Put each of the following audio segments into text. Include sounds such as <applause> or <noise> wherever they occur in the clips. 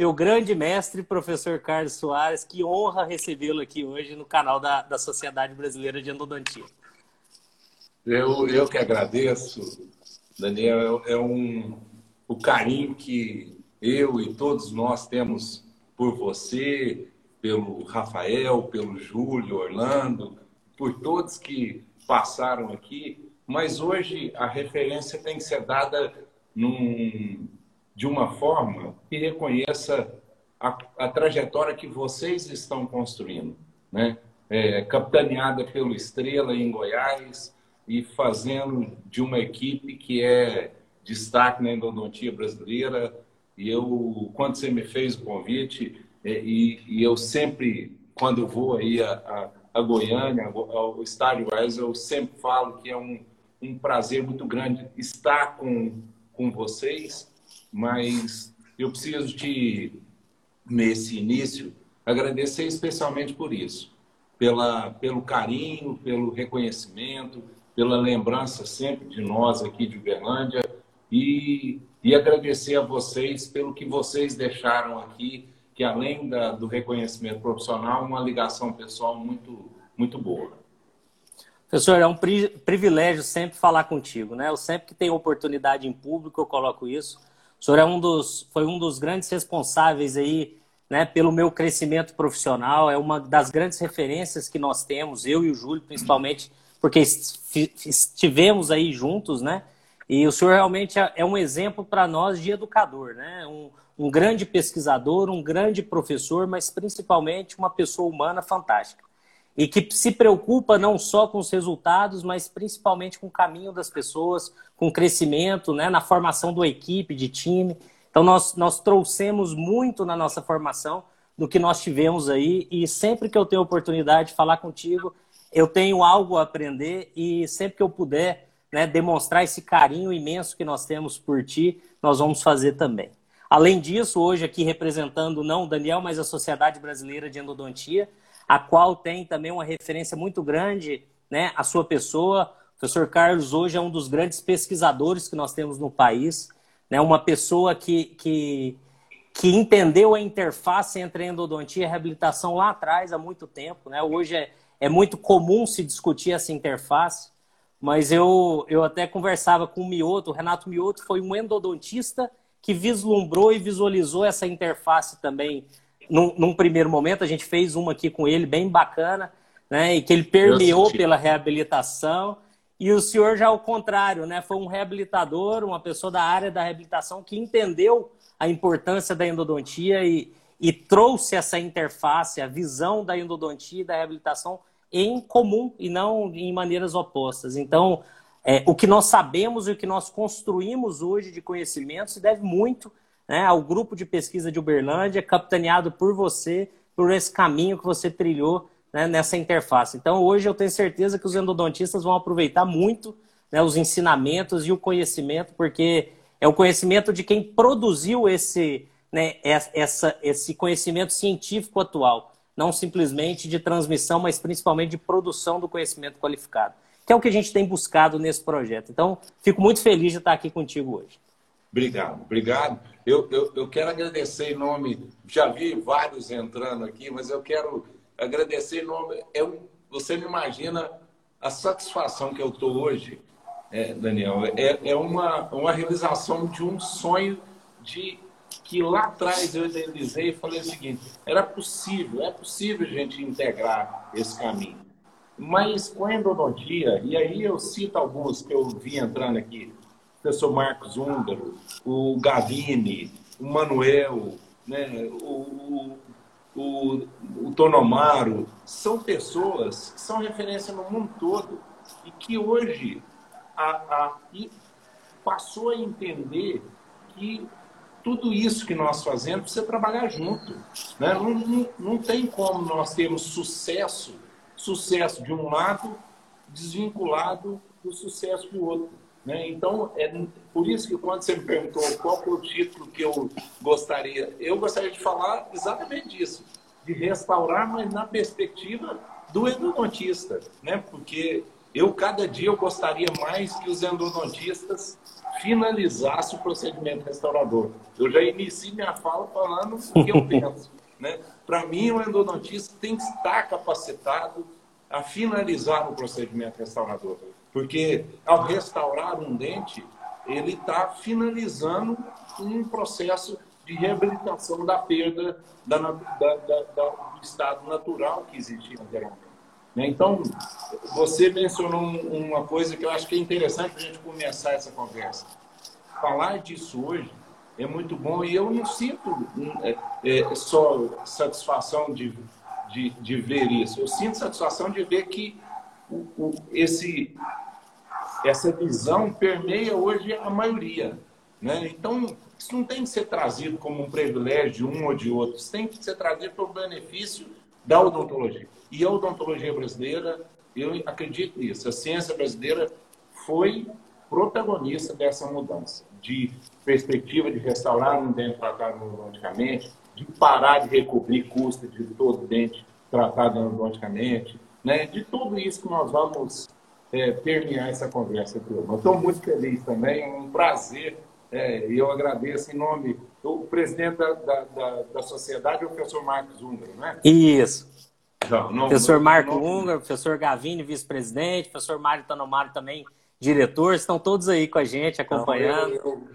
meu grande mestre, professor Carlos Soares. Que honra recebê-lo aqui hoje no canal da, da Sociedade Brasileira de Endodontia. Eu, eu que agradeço, Daniel. É um, o carinho que eu e todos nós temos por você, pelo Rafael, pelo Júlio, Orlando, por todos que passaram aqui. Mas hoje a referência tem que ser dada num, de uma forma que reconheça a, a trajetória que vocês estão construindo, né? É, capitaneada pelo Estrela em Goiás e fazendo de uma equipe que é destaque na endodontia brasileira. E eu, quando você me fez o convite, é, e, e eu sempre, quando vou aí a, a, a Goiânia, ao estádio Goiás, eu sempre falo que é um, um prazer muito grande estar com, com vocês, mas eu preciso de, nesse início, agradecer especialmente por isso, pela, pelo carinho, pelo reconhecimento, pela lembrança sempre de nós aqui de Uberlândia e, e agradecer a vocês pelo que vocês deixaram aqui que além da, do reconhecimento profissional, uma ligação pessoal muito, muito boa. Professor, é um pri privilégio sempre falar contigo, né? Eu sempre que tenho oportunidade em público, eu coloco isso. O senhor é um dos, foi um dos grandes responsáveis aí, né, pelo meu crescimento profissional, é uma das grandes referências que nós temos, eu e o Júlio, principalmente, porque estivemos aí juntos, né? E o senhor realmente é, é um exemplo para nós de educador, né? Um, um grande pesquisador, um grande professor, mas principalmente uma pessoa humana fantástica. E que se preocupa não só com os resultados, mas principalmente com o caminho das pessoas, com o crescimento, né, na formação da equipe, de time. Então, nós, nós trouxemos muito na nossa formação do que nós tivemos aí. E sempre que eu tenho oportunidade de falar contigo, eu tenho algo a aprender. E sempre que eu puder né, demonstrar esse carinho imenso que nós temos por ti, nós vamos fazer também. Além disso, hoje aqui representando não o Daniel, mas a Sociedade Brasileira de Endodontia, a qual tem também uma referência muito grande, né, a sua pessoa. O professor Carlos hoje é um dos grandes pesquisadores que nós temos no país, né, uma pessoa que, que, que entendeu a interface entre a endodontia e a reabilitação lá atrás, há muito tempo. Né? Hoje é, é muito comum se discutir essa interface, mas eu, eu até conversava com o Mioto, o Renato Mioto foi um endodontista que vislumbrou e visualizou essa interface também num, num, primeiro momento. A gente fez uma aqui com ele, bem bacana, né? E que ele permeou pela reabilitação. E o senhor já ao contrário, né? Foi um reabilitador, uma pessoa da área da reabilitação que entendeu a importância da endodontia e, e trouxe essa interface, a visão da endodontia e da reabilitação em comum e não em maneiras opostas. Então, é, o que nós sabemos e o que nós construímos hoje de conhecimento se deve muito né, ao grupo de pesquisa de Uberlândia, capitaneado por você, por esse caminho que você trilhou né, nessa interface. Então, hoje eu tenho certeza que os endodontistas vão aproveitar muito né, os ensinamentos e o conhecimento, porque é o conhecimento de quem produziu esse, né, essa, esse conhecimento científico atual, não simplesmente de transmissão, mas principalmente de produção do conhecimento qualificado que é o que a gente tem buscado nesse projeto. Então, fico muito feliz de estar aqui contigo hoje. Obrigado, obrigado. Eu, eu, eu quero agradecer em nome, já vi vários entrando aqui, mas eu quero agradecer em nome. Eu, você me imagina a satisfação que eu estou hoje, é, Daniel, é, é uma, uma realização de um sonho de que lá atrás eu idealizei e falei o seguinte: era possível, é possível a gente integrar esse caminho. Mas com a endodontia, e aí eu cito alguns que eu vi entrando aqui, professor Marcos Húngaro, o Gavini, o Manuel, né, o, o, o Tonomaro, são pessoas que são referência no mundo todo e que hoje a, a, passou a entender que tudo isso que nós fazemos precisa trabalhar junto. Né? Não, não, não tem como nós termos sucesso sucesso de um lado desvinculado do sucesso do outro. Né? Então, é por isso que quando você me perguntou qual é o título que eu gostaria, eu gostaria de falar exatamente disso, de restaurar, mas na perspectiva do endodontista, né? porque eu, cada dia, eu gostaria mais que os endodontistas finalizasse o procedimento restaurador. Eu já inicio minha fala falando o que eu <laughs> penso. Né? Para mim, o endodontista tem que estar capacitado a finalizar o procedimento restaurador. Porque ao restaurar um dente, ele está finalizando um processo de reabilitação da perda da, da, da, do estado natural que existia anteriormente. Né? Então, você mencionou uma coisa que eu acho que é interessante para a gente começar essa conversa. Falar disso hoje é muito bom e eu não sinto é, é, só satisfação de, de, de, ver isso. Eu sinto satisfação de ver que esse, essa visão permeia hoje a maioria. Né? Então, isso não tem que ser trazido como um privilégio de um ou de outro. Isso tem que ser trazido para o benefício da odontologia. E a odontologia brasileira, eu acredito nisso. A ciência brasileira foi protagonista dessa mudança de perspectiva de restaurar um dente tratado odontologicamente, de parar de recobrir custo de todo dente tratado odontologicamente, né? de tudo isso que nós vamos é, terminar essa conversa turma. Estou muito feliz também, é um prazer, é, e eu agradeço em nome do presidente da, da, da, da sociedade, o professor Marcos Húngaro, né? Isso. Não, não, professor não, Marco Húngaro, professor Gavini, vice-presidente, professor Mário Tanomaro também, diretor, estão todos aí com a gente, acompanhando. Eu, eu,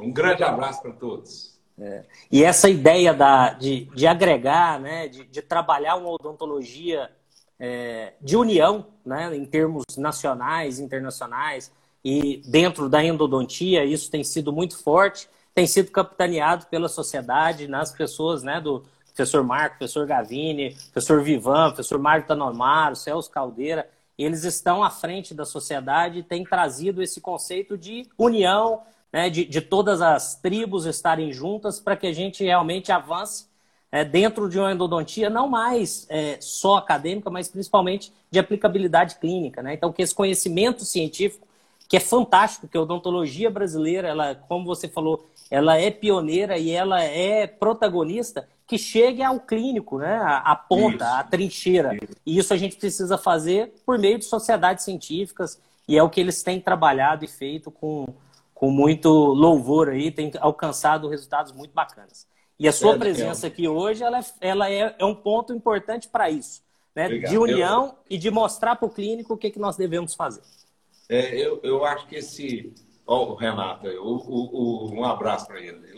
um grande abraço para todos. É. E essa ideia da, de, de agregar, né, de, de trabalhar uma odontologia é, de união, né, em termos nacionais, internacionais, e dentro da endodontia, isso tem sido muito forte, tem sido capitaneado pela sociedade, nas pessoas né, do professor Marco, professor Gavini, professor Vivan, professor Mário Tanomaro, Celso Caldeira, eles estão à frente da sociedade e têm trazido esse conceito de união, né, de, de todas as tribos estarem juntas para que a gente realmente avance é, dentro de uma endodontia, não mais é, só acadêmica, mas principalmente de aplicabilidade clínica. Né? Então, que esse conhecimento científico, que é fantástico, que a odontologia brasileira, ela, como você falou, ela é pioneira e ela é protagonista, que chegue ao clínico, né? a, ponta, isso. a trincheira. Isso. E isso a gente precisa fazer por meio de sociedades científicas, e é o que eles têm trabalhado e feito com, com muito louvor aí, tem alcançado resultados muito bacanas. E a sua é, presença aqui hoje, ela, é, ela é, é um ponto importante para isso, né? de união eu... e de mostrar para o clínico o que, que nós devemos fazer. É, eu, eu acho que esse... Oh, Renato, o, o, o, um abraço para ele.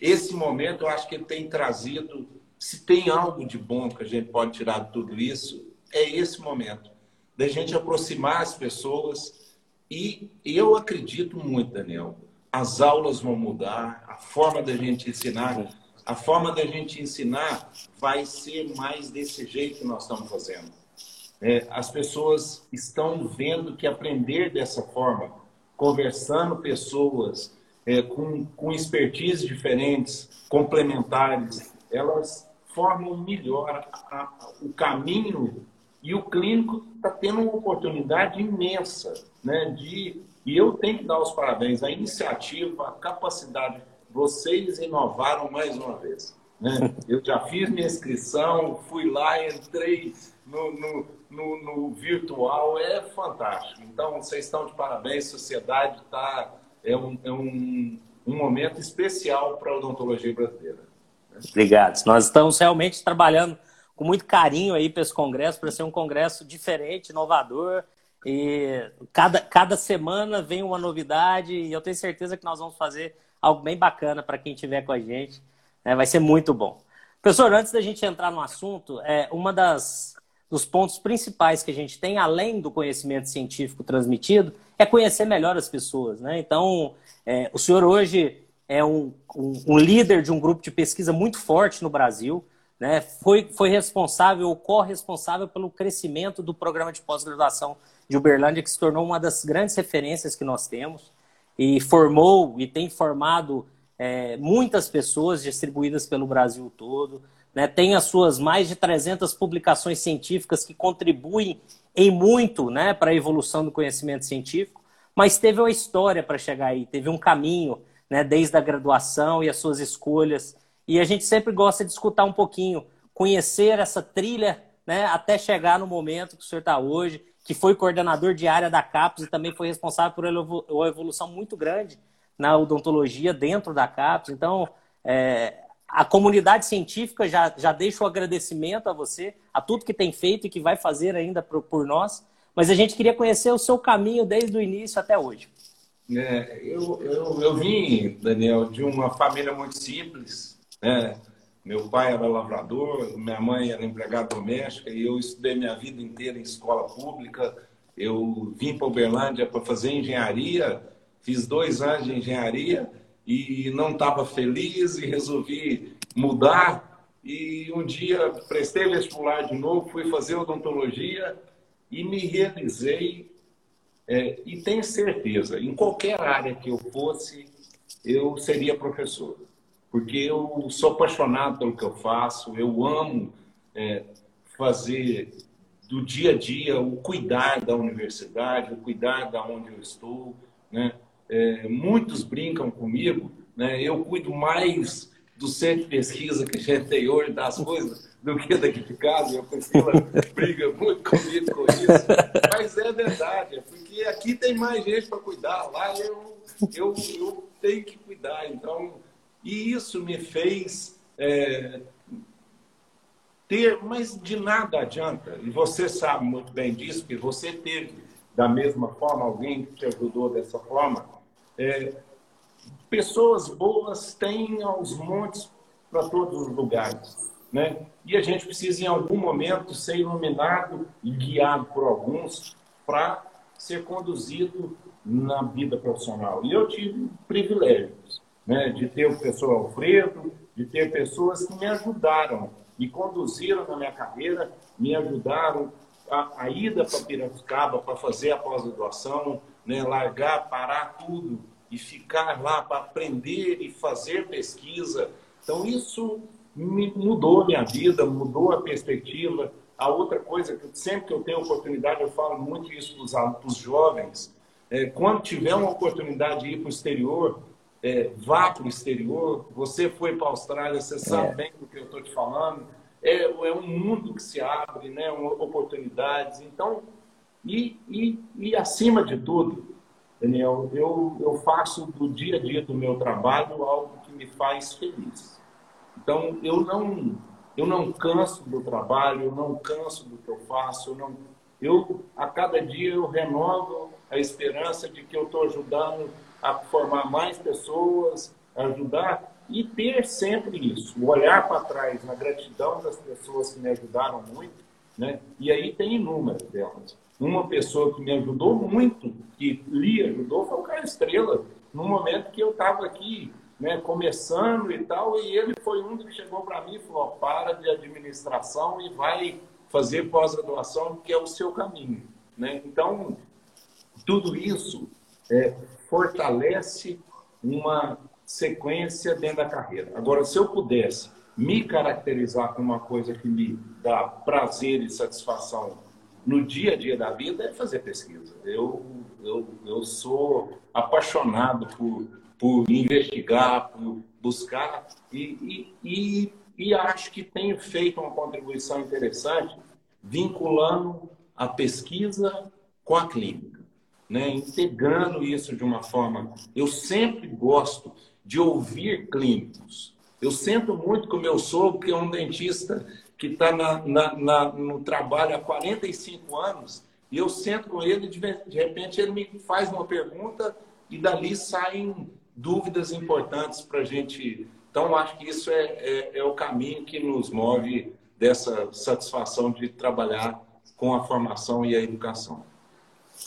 esse momento, eu acho que ele tem trazido... Se tem algo de bom que a gente pode tirar de tudo isso, é esse momento. Da gente aproximar as pessoas e eu acredito muito, Daniel, as aulas vão mudar, a forma da gente ensinar, a forma da gente ensinar vai ser mais desse jeito que nós estamos fazendo. É, as pessoas estão vendo que aprender dessa forma, conversando pessoas é, com, com expertise diferentes, complementares, elas formam melhor a, a, o caminho e o clínico está tendo uma oportunidade imensa né, de. E eu tenho que dar os parabéns à iniciativa, à capacidade. Vocês inovaram mais uma vez. Né? Eu já fiz minha inscrição, fui lá, entrei no, no, no, no virtual, é fantástico. Então, vocês estão de parabéns, sociedade está. É um, é um, um momento especial para a odontologia brasileira. Obrigado. Nós estamos realmente trabalhando com muito carinho aí para esse congresso, para ser um congresso diferente, inovador. E cada, cada semana vem uma novidade e eu tenho certeza que nós vamos fazer algo bem bacana para quem estiver com a gente. Né? Vai ser muito bom. Professor, antes da gente entrar no assunto, é, uma das dos pontos principais que a gente tem, além do conhecimento científico transmitido, é conhecer melhor as pessoas. Né? Então, é, o senhor hoje é um, um, um líder de um grupo de pesquisa muito forte no Brasil né, foi, foi responsável ou corresponsável pelo crescimento do programa de pós-graduação de Uberlândia, que se tornou uma das grandes referências que nós temos, e formou e tem formado é, muitas pessoas distribuídas pelo Brasil todo. Né, tem as suas mais de 300 publicações científicas que contribuem em muito né, para a evolução do conhecimento científico, mas teve uma história para chegar aí, teve um caminho né, desde a graduação e as suas escolhas e a gente sempre gosta de escutar um pouquinho, conhecer essa trilha, né, até chegar no momento que o senhor está hoje que foi coordenador de área da CAPES e também foi responsável por uma evolução muito grande na odontologia dentro da CAPES. Então, é, a comunidade científica já, já deixa o agradecimento a você, a tudo que tem feito e que vai fazer ainda por, por nós, mas a gente queria conhecer o seu caminho desde o início até hoje. É, eu, eu, eu vim, Daniel, de uma família muito simples. Né? Meu pai era lavrador, minha mãe era empregada doméstica e eu estudei minha vida inteira em escola pública. Eu vim para Uberlândia para fazer engenharia, fiz dois anos de engenharia e não estava feliz e resolvi mudar. E um dia prestei vestibular de novo, fui fazer odontologia e me realizei. É, e tenho certeza, em qualquer área que eu fosse, eu seria professor porque eu sou apaixonado pelo que eu faço, eu amo é, fazer do dia a dia o cuidar da universidade, o cuidar da onde eu estou. Né? É, muitos brincam comigo, né? eu cuido mais do centro de pesquisa que a gente tem hoje, das coisas, do que daqui de casa. A Priscila briga muito comigo com isso. Mas é verdade, é porque aqui tem mais gente para cuidar, lá eu, eu, eu tenho que cuidar. Então, e isso me fez é, ter, mas de nada adianta. E você sabe muito bem disso, que você teve da mesma forma alguém que te ajudou dessa forma. É, pessoas boas têm aos montes para todos os lugares. Né? E a gente precisa, em algum momento, ser iluminado e guiado por alguns para ser conduzido na vida profissional. E eu tive privilégios né, de ter o professor Alfredo, de ter pessoas que me ajudaram e conduziram na minha carreira, me ajudaram a, a ida para Piracicaba para fazer a pós-graduação, né, largar, parar tudo e ficar lá para aprender e fazer pesquisa. Então, isso me mudou minha vida, mudou a perspectiva. A outra coisa, que sempre que eu tenho oportunidade, eu falo muito isso para os jovens, é, quando tiver uma oportunidade de ir para o exterior, é, vá para o exterior, você foi para a Austrália, você sabe é. bem do que eu estou te falando. É, é um mundo que se abre, né? oportunidades. Então, e, e, e acima de tudo, Daniel, eu, eu faço do dia a dia do meu trabalho algo que me faz feliz. Então, eu não, eu não canso do trabalho, eu não canso do que eu faço, eu não, eu a cada dia eu renovo a esperança de que eu estou ajudando a formar mais pessoas, ajudar e ter sempre isso, olhar para trás na gratidão das pessoas que me ajudaram muito, né? E aí tem inúmeras delas. Uma pessoa que me ajudou muito, que lhe ajudou, foi o Caio Estrela, no momento que eu estava aqui, né, começando e tal, e ele foi um que chegou para mim e falou: para de administração e vai fazer pós-graduação, que é o seu caminho. Né? Então, tudo isso é, fortalece uma sequência dentro da carreira. Agora, se eu pudesse me caracterizar com uma coisa que me dá prazer e satisfação no dia a dia da vida, é fazer pesquisa. Eu, eu, eu sou apaixonado por, por investigar, por buscar e, e, e, e acho que tenho feito uma contribuição interessante vinculando a pesquisa com a clínica né, integrando isso de uma forma. Eu sempre gosto de ouvir clínicos. Eu sinto muito com o meu sogro, que é um dentista que está no trabalho há 45 anos, e eu sento com ele, de, de repente ele me faz uma pergunta e dali saem dúvidas importantes para a gente. Então, acho que isso é, é, é o caminho que nos move dessa satisfação de trabalhar com a formação e a educação.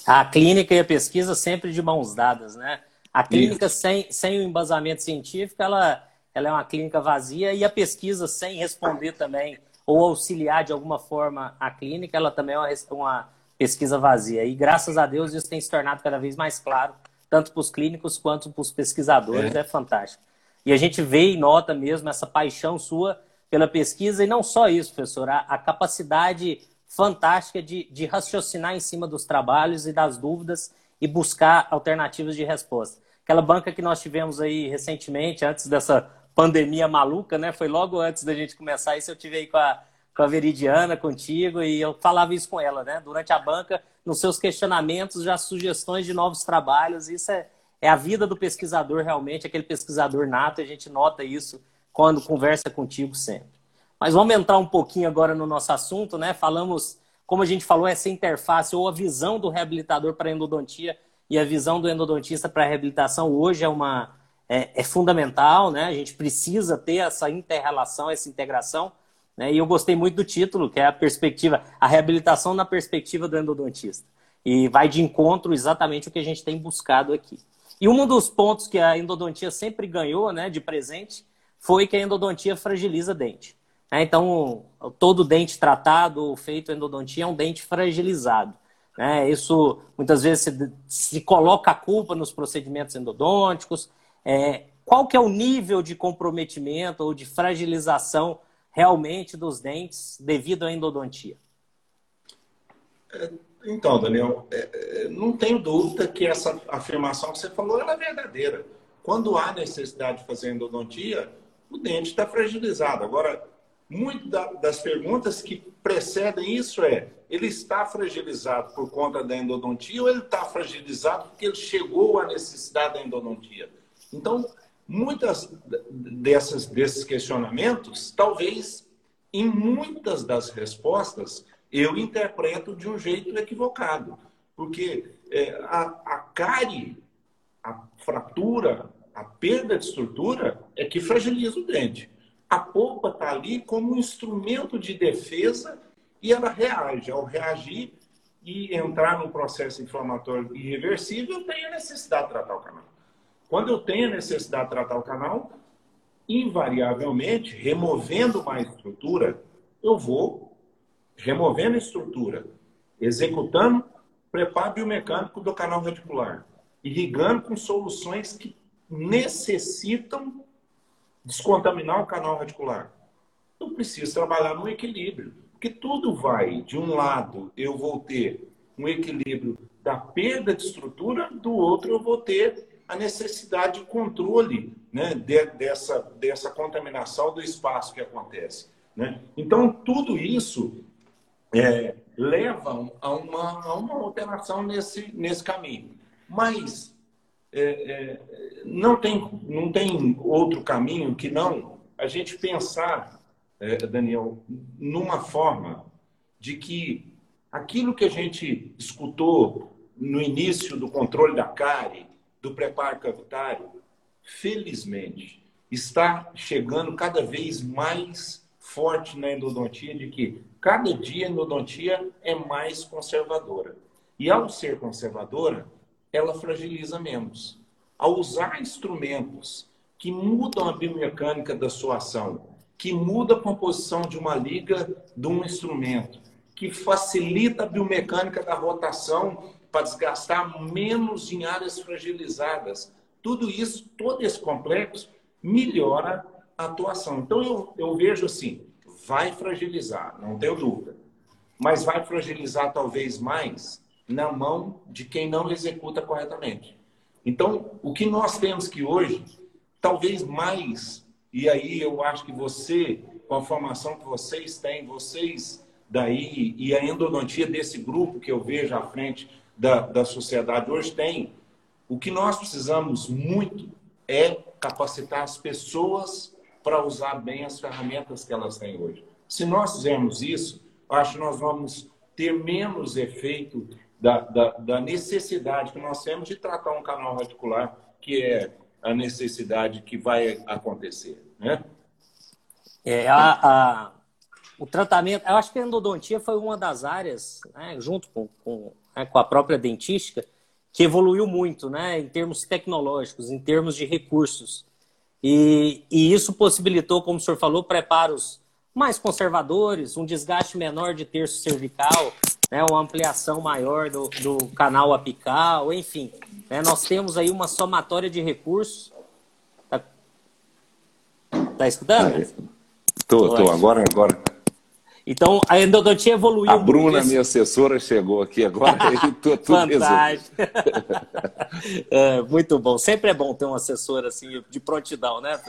A clínica e a pesquisa sempre de mãos dadas, né? A clínica sem, sem o embasamento científico, ela, ela é uma clínica vazia e a pesquisa sem responder também ou auxiliar de alguma forma a clínica, ela também é uma, uma pesquisa vazia. E graças a Deus isso tem se tornado cada vez mais claro, tanto para os clínicos quanto para os pesquisadores, é. é fantástico. E a gente vê e nota mesmo essa paixão sua pela pesquisa, e não só isso, professor, a, a capacidade fantástica de, de raciocinar em cima dos trabalhos e das dúvidas e buscar alternativas de resposta. Aquela banca que nós tivemos aí recentemente, antes dessa pandemia maluca, né? Foi logo antes da gente começar isso, eu tive aí com a, com a Veridiana, contigo, e eu falava isso com ela, né? Durante a banca, nos seus questionamentos, já sugestões de novos trabalhos. Isso é, é a vida do pesquisador, realmente, aquele pesquisador nato, a gente nota isso quando conversa contigo sempre. Mas vamos entrar um pouquinho agora no nosso assunto, né? Falamos, como a gente falou, essa interface ou a visão do reabilitador para a endodontia e a visão do endodontista para a reabilitação hoje é uma é, é fundamental, né? A gente precisa ter essa interrelação, essa integração né? E eu gostei muito do título, que é a perspectiva, a reabilitação na perspectiva do endodontista. E vai de encontro exatamente o que a gente tem buscado aqui. E um dos pontos que a endodontia sempre ganhou né, de presente foi que a endodontia fragiliza dente. Né? Então, todo dente tratado feito endodontia é um dente fragilizado. Né? Isso muitas vezes se, se, coloca a culpa nos procedimentos endodônticos. É, qual que é o nível de comprometimento ou de fragilização realmente dos dentes devido à endodontia? É, então, Daniel, é, é, não tenho dúvida que essa afirmação que você falou é verdadeira. Quando há necessidade de fazer endodontia, o dente está fragilizado. Agora, muitas das perguntas que precedem isso é: ele está fragilizado por conta da endodontia ou ele está fragilizado porque ele chegou à necessidade da endodontia? Então, Muitas dessas, desses questionamentos, talvez em muitas das respostas, eu interpreto de um jeito equivocado. Porque é, a, a cárie, a fratura, a perda de estrutura é que fragiliza o dente. A polpa está ali como um instrumento de defesa e ela reage. Ao reagir e entrar num processo inflamatório irreversível, tem a necessidade de tratar o canal. Quando eu tenho a necessidade de tratar o canal, invariavelmente, removendo mais estrutura, eu vou removendo a estrutura, executando preparo biomecânico do canal radicular, irrigando com soluções que necessitam descontaminar o canal radicular. Eu preciso trabalhar no equilíbrio, porque tudo vai, de um lado, eu vou ter um equilíbrio da perda de estrutura, do outro, eu vou ter a necessidade de controle né, de, dessa, dessa contaminação do espaço que acontece. Né? Então, tudo isso é, leva a uma, a uma alteração nesse, nesse caminho. Mas é, é, não, tem, não tem outro caminho que não a gente pensar, é, Daniel, numa forma de que aquilo que a gente escutou no início do controle da cárie, do preparo cavitário, felizmente, está chegando cada vez mais forte na endodontia de que cada dia a endodontia é mais conservadora. E ao ser conservadora, ela fragiliza menos. Ao usar instrumentos que mudam a biomecânica da sua ação, que muda a composição de uma liga de um instrumento, que facilita a biomecânica da rotação para desgastar menos em áreas fragilizadas. Tudo isso, todo esse complexo, melhora a atuação. Então, eu, eu vejo assim: vai fragilizar, não tenho dúvida. Mas vai fragilizar talvez mais na mão de quem não executa corretamente. Então, o que nós temos que hoje, talvez mais, e aí eu acho que você, com a formação que vocês têm, vocês daí, e a endodontia desse grupo que eu vejo à frente da, da sociedade hoje tem. O que nós precisamos muito é capacitar as pessoas para usar bem as ferramentas que elas têm hoje. Se nós fizermos isso, acho que nós vamos ter menos efeito da, da, da, necessidade que nós temos de tratar um canal radicular, que é a necessidade que vai acontecer. Né? É, a, a, o tratamento, eu acho que a endodontia foi uma das áreas, né, junto com, com né, com a própria dentística, que evoluiu muito né, em termos tecnológicos, em termos de recursos. E, e isso possibilitou, como o senhor falou, preparos mais conservadores, um desgaste menor de terço cervical, né, uma ampliação maior do, do canal apical, enfim. Né, nós temos aí uma somatória de recursos. Tá, tá escutando? Estou, estou. Agora, agora então, a endodontia evoluiu A Bruna, minha assessora, chegou aqui agora e <laughs> tudo Fantástico. <laughs> é, muito bom. Sempre é bom ter um assessor assim, de prontidão, né?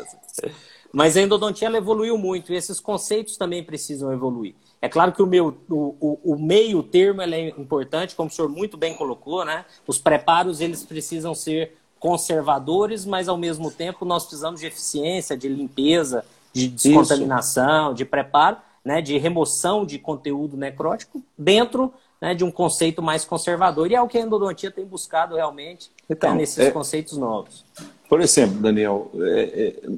Mas a endodontia evoluiu muito e esses conceitos também precisam evoluir. É claro que o, meu, o, o, o meio termo é importante, como o senhor muito bem colocou, né? Os preparos eles precisam ser conservadores, mas ao mesmo tempo nós precisamos de eficiência, de limpeza, de descontaminação, Isso. de preparo, né, de remoção de conteúdo necrótico dentro né, de um conceito mais conservador. E é o que a endodontia tem buscado realmente então, né, nesses é, conceitos novos. Por exemplo, Daniel, é, é,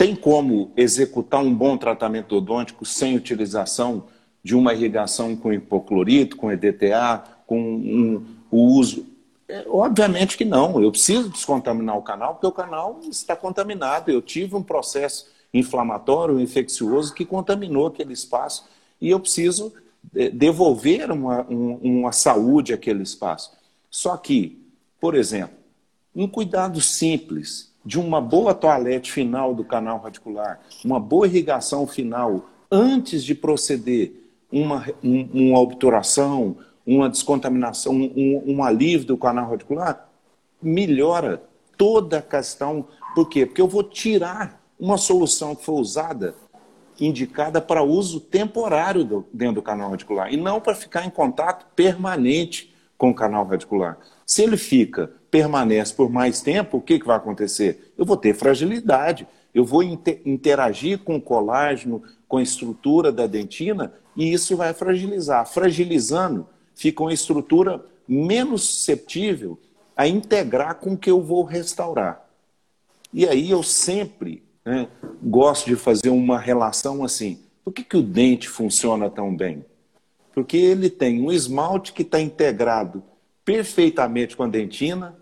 tem como executar um bom tratamento odôntico sem utilização de uma irrigação com hipoclorito, com EDTA, com um, o uso é, obviamente que não. Eu preciso descontaminar o canal, porque o canal está contaminado. Eu tive um processo inflamatório, infeccioso, que contaminou aquele espaço e eu preciso é, devolver uma, uma saúde àquele espaço. Só que, por exemplo, um cuidado simples de uma boa toalete final do canal radicular, uma boa irrigação final antes de proceder uma, um, uma obturação, uma descontaminação, um, um alívio do canal radicular, melhora toda a questão. Por quê? Porque eu vou tirar uma solução que foi usada, indicada para uso temporário do, dentro do canal radicular, e não para ficar em contato permanente com o canal radicular. Se ele fica, permanece por mais tempo, o que, que vai acontecer? Eu vou ter fragilidade, eu vou inter interagir com o colágeno, com a estrutura da dentina, e isso vai fragilizar. Fragilizando, fica uma estrutura menos susceptível a integrar com o que eu vou restaurar. E aí eu sempre né, gosto de fazer uma relação assim. Por que, que o dente funciona tão bem? Porque ele tem um esmalte que está integrado perfeitamente com a dentina,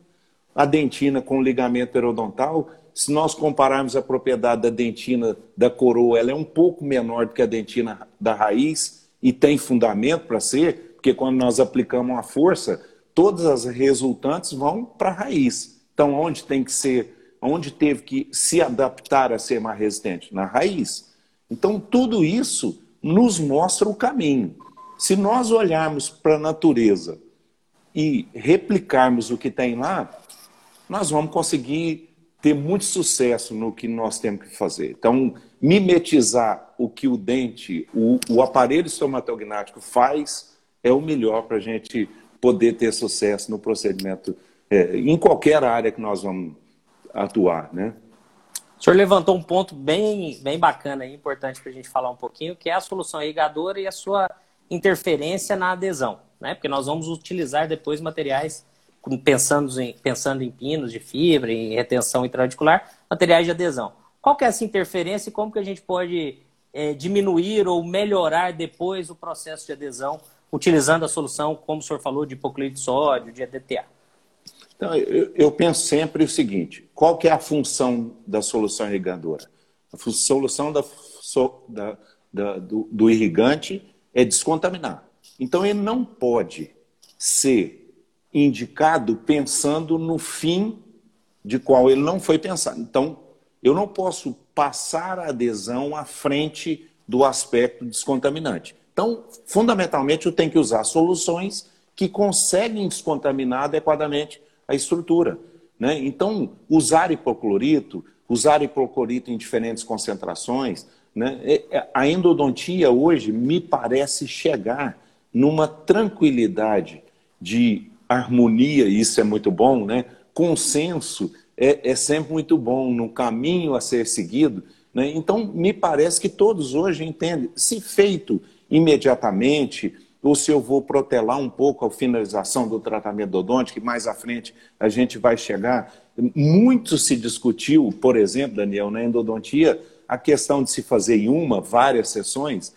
a dentina com ligamento periodontal. Se nós compararmos a propriedade da dentina da coroa, ela é um pouco menor do que a dentina da raiz e tem fundamento para ser, porque quando nós aplicamos a força, todas as resultantes vão para a raiz. Então, onde tem que ser, onde teve que se adaptar a ser mais resistente? Na raiz. Então, tudo isso nos mostra o caminho. Se nós olharmos para a natureza e replicarmos o que tem lá, nós vamos conseguir ter muito sucesso no que nós temos que fazer. Então, mimetizar o que o dente, o, o aparelho estomatognático faz é o melhor para a gente poder ter sucesso no procedimento, é, em qualquer área que nós vamos atuar, né? O senhor levantou um ponto bem, bem bacana e importante para a gente falar um pouquinho, que é a solução irrigadora e a sua interferência na adesão, né? Porque nós vamos utilizar depois materiais pensando em, pensando em pinos de fibra, em retenção intraradicular, materiais de adesão. Qual que é essa interferência e como que a gente pode é, diminuir ou melhorar depois o processo de adesão utilizando a solução, como o senhor falou, de hipoclorito de sódio, de EDTA? Então, eu, eu, penso sempre o seguinte: qual que é a função da solução irrigadora? A solução da, da, da, do, do irrigante é descontaminar. Então, ele não pode ser indicado pensando no fim de qual ele não foi pensado. Então, eu não posso passar a adesão à frente do aspecto descontaminante. Então, fundamentalmente, eu tenho que usar soluções que conseguem descontaminar adequadamente a estrutura. Né? Então, usar hipoclorito, usar hipoclorito em diferentes concentrações, né? É, é, a endodontia hoje me parece chegar numa tranquilidade de harmonia, isso é muito bom, né? consenso é, é sempre muito bom, no caminho a ser seguido. Né? Então, me parece que todos hoje entendem, se feito imediatamente, ou se eu vou protelar um pouco a finalização do tratamento odontico, que mais à frente a gente vai chegar. Muito se discutiu, por exemplo, Daniel, na endodontia, a questão de se fazer em uma, várias sessões.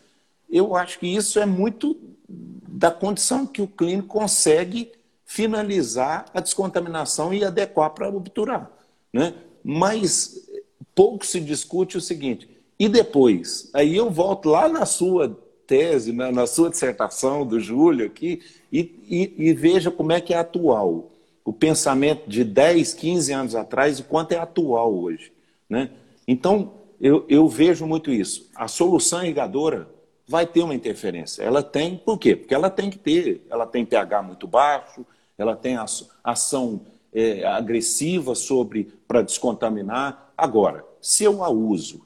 Eu acho que isso é muito da condição que o clínico consegue finalizar a descontaminação e adequar para obturar. Né? Mas pouco se discute o seguinte, e depois? Aí eu volto lá na sua tese, na, na sua dissertação do Júlio aqui, e, e, e, veja como é que é atual. O pensamento de 10, 15 anos atrás e quanto é atual hoje. Né? Então, eu, eu vejo muito isso. A solução irrigadora vai ter uma interferência. Ela tem, por quê? Porque ela tem que ter, ela tem pH muito baixo, ela tem ação é, agressiva sobre para descontaminar. Agora, se eu a uso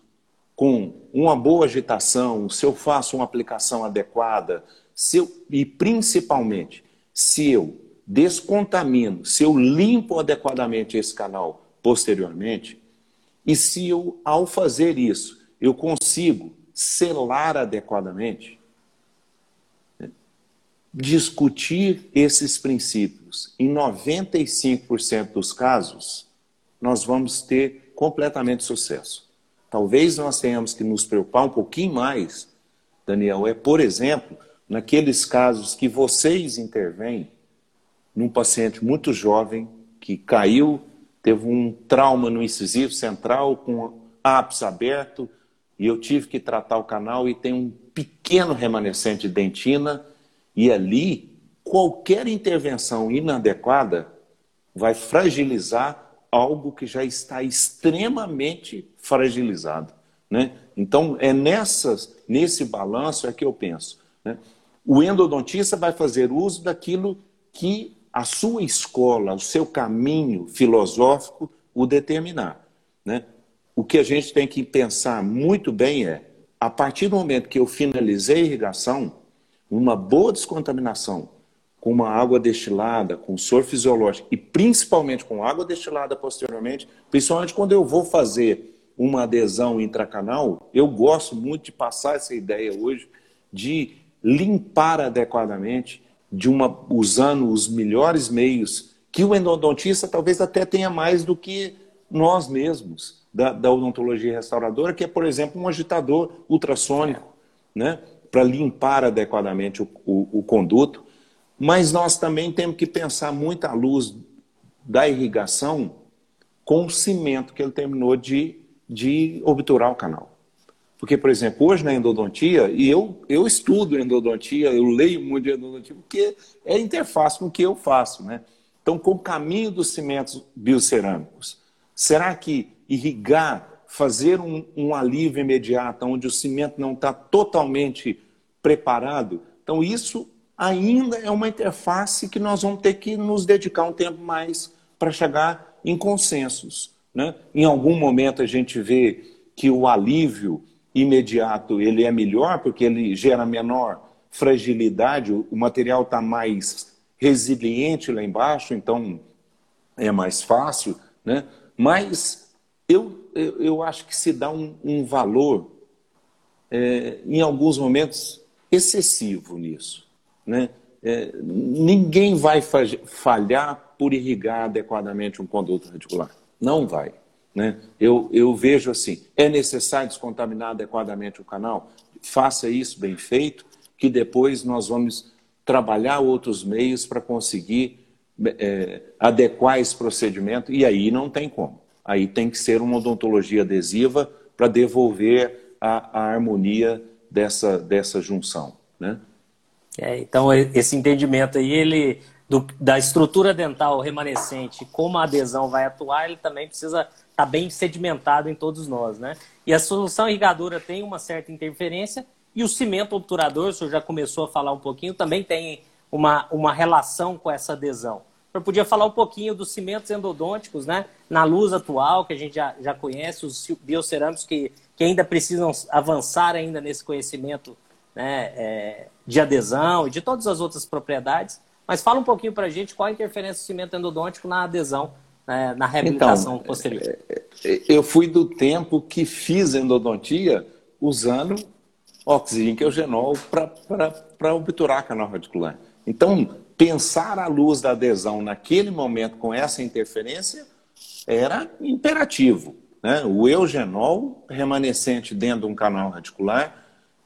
com uma boa agitação, se eu faço uma aplicação adequada, se eu, e principalmente se eu descontamino, se eu limpo adequadamente esse canal posteriormente, e se eu, ao fazer isso, eu consigo selar adequadamente, discutir esses princípios, em 95% dos casos, nós vamos ter completamente sucesso. Talvez nós tenhamos que nos preocupar um pouquinho mais, Daniel, é, por exemplo, naqueles casos que vocês intervêm num paciente muito jovem que caiu, teve um trauma no incisivo central com ápice aberto e eu tive que tratar o canal e tem um pequeno remanescente de dentina e ali qualquer intervenção inadequada vai fragilizar algo que já está extremamente fragilizado. Né? Então, é nessas, nesse balanço é que eu penso. Né? O endodontista vai fazer uso daquilo que a sua escola, o seu caminho filosófico o determinar. Né? O que a gente tem que pensar muito bem é, a partir do momento que eu finalizei a irrigação, uma boa descontaminação com uma água destilada, com soro fisiológico e principalmente com água destilada posteriormente, principalmente quando eu vou fazer uma adesão intracanal, eu gosto muito de passar essa ideia hoje de limpar adequadamente, de uma usando os melhores meios que o endodontista talvez até tenha mais do que nós mesmos da, da odontologia restauradora, que é, por exemplo, um agitador ultrassônico, né, para limpar adequadamente o, o, o conduto mas nós também temos que pensar muito à luz da irrigação com o cimento que ele terminou de, de obturar o canal. Porque, por exemplo, hoje na endodontia, e eu, eu estudo endodontia, eu leio muito de endodontia, porque é interface com o que eu faço. Né? Então, com o caminho dos cimentos biocerâmicos, será que irrigar, fazer um, um alívio imediato, onde o cimento não está totalmente preparado, então isso ainda é uma interface que nós vamos ter que nos dedicar um tempo mais para chegar em consensos. Né? Em algum momento a gente vê que o alívio imediato ele é melhor porque ele gera menor fragilidade, o material está mais resiliente lá embaixo, então é mais fácil, né? mas eu, eu, acho que se dá um, um valor, é, em alguns momentos, excessivo nisso. Né? É, ninguém vai falhar por irrigar adequadamente um conduto reticular. Não vai. Né? Eu, eu vejo assim: é necessário descontaminar adequadamente o canal? Faça isso bem feito, que depois nós vamos trabalhar outros meios para conseguir é, adequar esse procedimento, e aí não tem como. Aí tem que ser uma odontologia adesiva para devolver a, a harmonia dessa, dessa junção. Né? É, então, esse entendimento aí, ele do, da estrutura dental remanescente, como a adesão vai atuar, ele também precisa estar tá bem sedimentado em todos nós, né? E a solução irrigadora tem uma certa interferência e o cimento obturador, o senhor já começou a falar um pouquinho, também tem uma, uma relação com essa adesão. Senhor podia falar um pouquinho dos cimentos endodônticos, né? Na luz atual, que a gente já, já conhece, os biocerâmicos que, que ainda precisam avançar ainda nesse conhecimento né, é, de adesão e de todas as outras propriedades. Mas fala um pouquinho para a gente qual a interferência do cimento endodôntico na adesão, né, na reabilitação então, posterior. É, é, eu fui do tempo que fiz endodontia usando oxígeno para obturar canal radicular. Então, pensar à luz da adesão naquele momento com essa interferência era imperativo. Né? O eugenol remanescente dentro de um canal radicular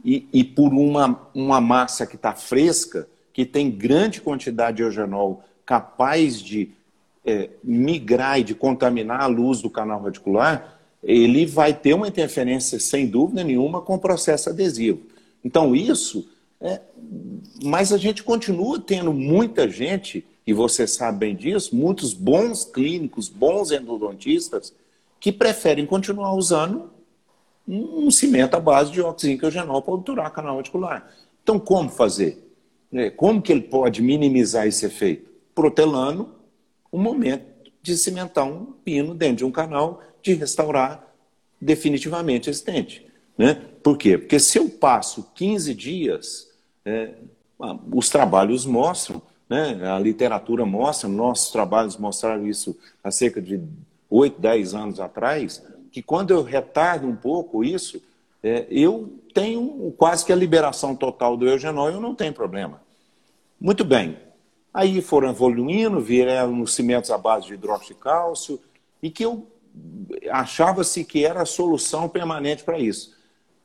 e, e por uma, uma massa que está fresca, que tem grande quantidade de eugenol capaz de é, migrar e de contaminar a luz do canal radicular, ele vai ter uma interferência, sem dúvida nenhuma, com o processo adesivo. Então, isso. É, mas a gente continua tendo muita gente, e você sabe bem disso, muitos bons clínicos, bons endodontistas, que preferem continuar usando um cimento à base de oxígeno para obturar canal articular. Então, como fazer? É, como que ele pode minimizar esse efeito? Protelando o momento de cimentar um pino dentro de um canal, de restaurar definitivamente esse dente. Né? Por quê? Porque se eu passo 15 dias, é, os trabalhos mostram, né? a literatura mostra, nossos trabalhos mostraram isso há cerca de 8, 10 anos atrás, que quando eu retardo um pouco isso, é, eu tenho quase que a liberação total do eugenol, eu não tenho problema. Muito bem. Aí foram evoluindo, vieram cimentos à base de hidróxido de cálcio, e que eu achava-se que era a solução permanente para isso.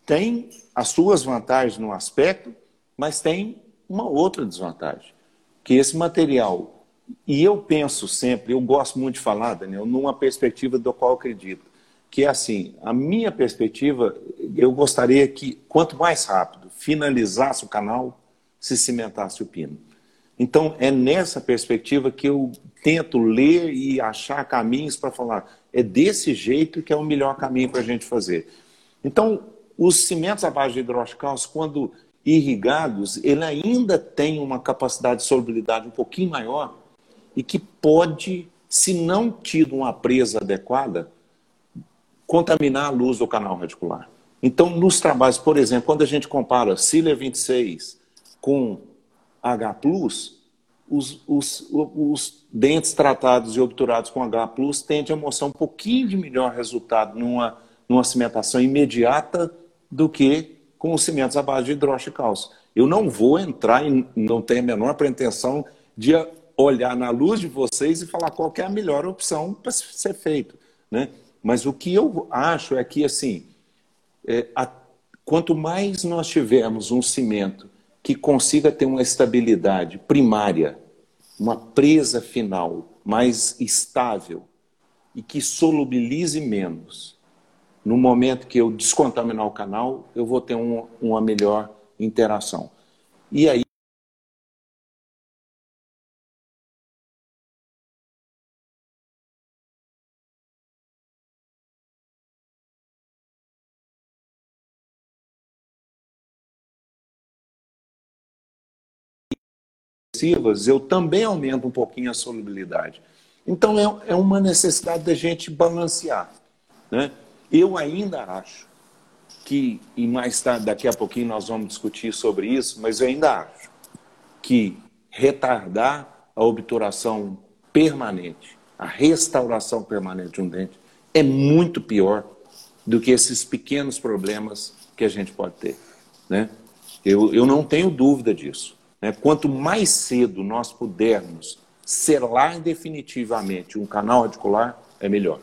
Tem as suas vantagens no aspecto, mas tem uma outra desvantagem, que esse material, e eu penso sempre, eu gosto muito de falar, Daniel, numa perspectiva do qual eu acredito, que é assim, a minha perspectiva, eu gostaria que, quanto mais rápido finalizasse o canal, se cimentasse o pino. Então, é nessa perspectiva que eu tento ler e achar caminhos para falar, é desse jeito que é o melhor caminho para a gente fazer. Então, os cimentos à base de hidroxicálcio, quando irrigados, ele ainda tem uma capacidade de solubilidade um pouquinho maior e que pode, se não tido uma presa adequada, contaminar a luz do canal radicular. Então, nos trabalhos, por exemplo, quando a gente compara Cilia 26 com H+, os, os, os dentes tratados e obturados com H+, tendem a mostrar um pouquinho de melhor resultado numa, numa cimentação imediata do que com os cimentos à base de hidróxido de cálcio. Eu não vou entrar e não tenho a menor pretensão de olhar na luz de vocês e falar qual é a melhor opção para ser feito. Né? Mas o que eu acho é que, assim, é, a, quanto mais nós tivermos um cimento que consiga ter uma estabilidade primária, uma presa final mais estável e que solubilize menos, no momento que eu descontaminar o canal, eu vou ter um, uma melhor interação. E aí eu também aumento um pouquinho a solubilidade. Então é, é uma necessidade da gente balancear. Né? Eu ainda acho que, e mais tarde, daqui a pouquinho nós vamos discutir sobre isso, mas eu ainda acho que retardar a obturação permanente, a restauração permanente de um dente, é muito pior do que esses pequenos problemas que a gente pode ter. Né? Eu, eu não tenho dúvida disso. Né? Quanto mais cedo nós pudermos selar definitivamente um canal articular, é melhor.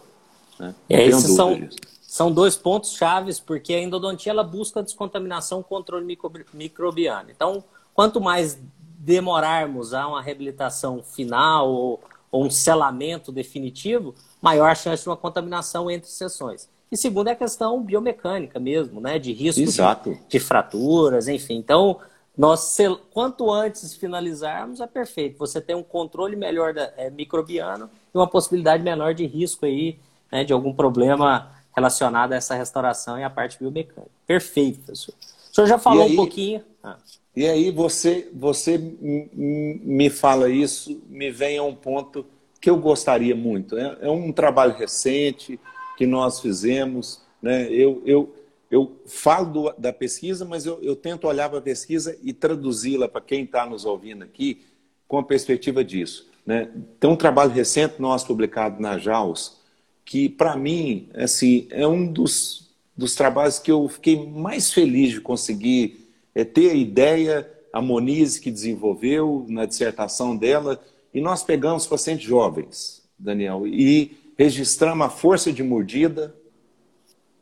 Né? É, esses são, disso. são dois pontos chaves, porque a endodontia ela busca a descontaminação, controle microbiano. Então, quanto mais demorarmos a uma reabilitação final ou, ou um selamento definitivo, maior a chance de uma contaminação entre sessões. E segundo é a questão biomecânica mesmo, né? De risco de, de, fraturas, enfim. Então, nós, quanto antes finalizarmos, é perfeito. Você tem um controle melhor da, é, microbiano e uma possibilidade menor de risco aí, né, de algum problema relacionado a essa restauração e a parte biomecânica. Perfeito, professor. O senhor já falou aí, um pouquinho. Ah. E aí você, você me fala isso, me vem a um ponto que eu gostaria muito. É, é um trabalho recente que nós fizemos. Né? Eu, eu, eu falo do, da pesquisa, mas eu, eu tento olhar para a pesquisa e traduzi-la para quem está nos ouvindo aqui com a perspectiva disso. Né? Tem um trabalho recente nosso publicado na JAUS, que para mim assim, é um dos, dos trabalhos que eu fiquei mais feliz de conseguir é, ter a ideia, a Monize que desenvolveu na dissertação dela, e nós pegamos pacientes jovens, Daniel, e registramos a força de mordida,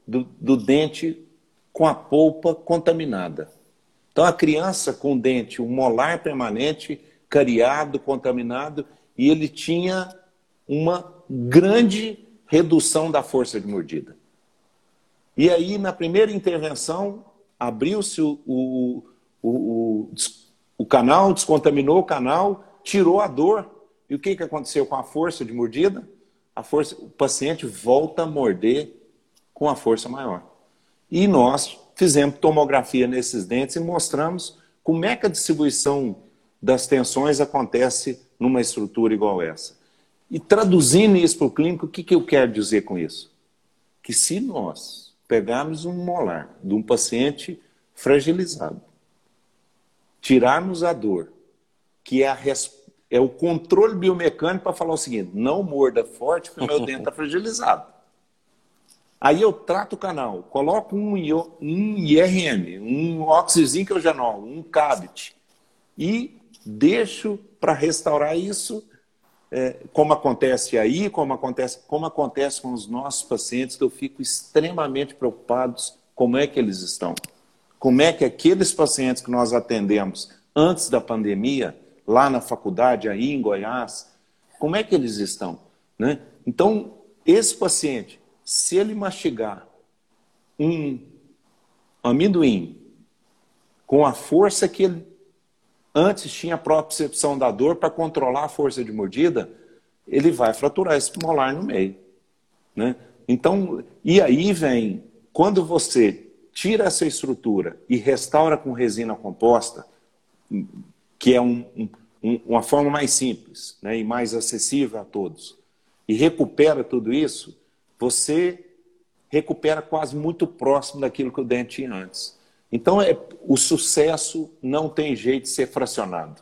do, do dente com a polpa contaminada. Então, a criança com o dente, o molar permanente, cariado, contaminado, e ele tinha uma grande redução da força de mordida. E aí, na primeira intervenção, abriu-se o, o, o, o, canal, descontaminou o canal, tirou a dor. E o que, que aconteceu com a força de mordida? A força, o paciente volta a morder com a força maior. E nós fizemos tomografia nesses dentes e mostramos como é que a distribuição das tensões acontece numa estrutura igual essa. E traduzindo isso para o clínico, o que, que eu quero dizer com isso? Que se nós pegarmos um molar de um paciente fragilizado, tirarmos a dor, que é, a, é o controle biomecânico para falar o seguinte: não morda forte, porque o meu dente está <laughs> fragilizado. Aí eu trato o canal, coloco um, um IRM, um oxizinquilgenol, um CABT, e deixo para restaurar isso é, como acontece aí, como acontece, como acontece com os nossos pacientes, que eu fico extremamente preocupados como é que eles estão. Como é que aqueles pacientes que nós atendemos antes da pandemia, lá na faculdade, aí em Goiás, como é que eles estão? Né? Então, esse paciente, se ele mastigar um amendoim com a força que ele antes tinha a propriocepção da dor para controlar a força de mordida, ele vai fraturar esse molar no meio. Né? Então, e aí vem, quando você tira essa estrutura e restaura com resina composta, que é um, um, uma forma mais simples né, e mais acessível a todos, e recupera tudo isso, você recupera quase muito próximo daquilo que o dente tinha antes. Então, é, o sucesso não tem jeito de ser fracionado.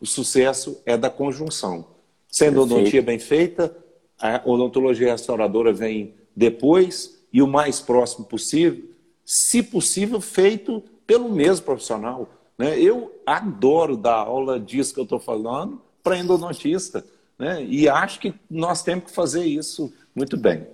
O sucesso é da conjunção. Sendo odontia bem feita, a odontologia restauradora vem depois e o mais próximo possível, se possível, feito pelo mesmo profissional. Né? Eu adoro dar aula disso que eu estou falando para endodontista. Né? E acho que nós temos que fazer isso muito bem.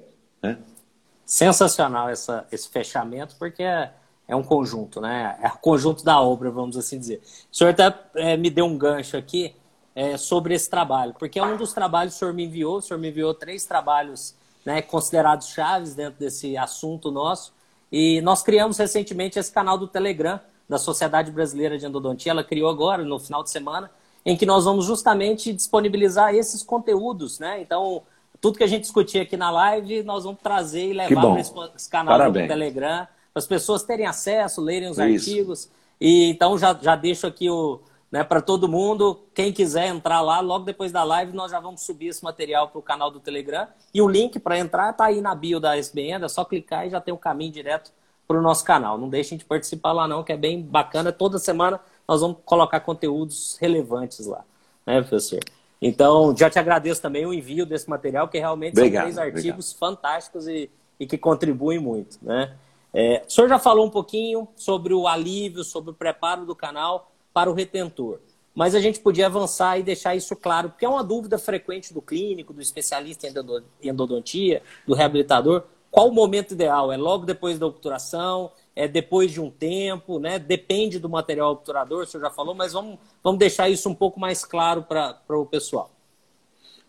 Sensacional essa, esse fechamento, porque é é um conjunto, né? É o conjunto da obra, vamos assim dizer. O senhor até é, me deu um gancho aqui é, sobre esse trabalho, porque é um dos trabalhos que o senhor me enviou, o senhor me enviou três trabalhos né, considerados chaves dentro desse assunto nosso, e nós criamos recentemente esse canal do Telegram da Sociedade Brasileira de Endodontia, ela criou agora, no final de semana, em que nós vamos justamente disponibilizar esses conteúdos, né? Então, tudo que a gente discutir aqui na live, nós vamos trazer e levar para esse canal Parabéns. do Telegram, para as pessoas terem acesso, lerem os Isso. artigos. E então já, já deixo aqui o, né, para todo mundo, quem quiser entrar lá, logo depois da live nós já vamos subir esse material para o canal do Telegram. E o link para entrar está aí na bio da SBN, é só clicar e já tem o um caminho direto para o nosso canal. Não deixem de participar lá não, que é bem bacana. Toda semana nós vamos colocar conteúdos relevantes lá, né, professor? Então, já te agradeço também o envio desse material, que realmente obrigado, são três artigos obrigado. fantásticos e, e que contribuem muito, né? É, o senhor já falou um pouquinho sobre o alívio, sobre o preparo do canal para o retentor. Mas a gente podia avançar e deixar isso claro, porque é uma dúvida frequente do clínico, do especialista em endodontia, do reabilitador. Qual o momento ideal? É logo depois da obturação? É depois de um tempo? Né? Depende do material obturador, o senhor já falou, mas vamos, vamos deixar isso um pouco mais claro para o pessoal.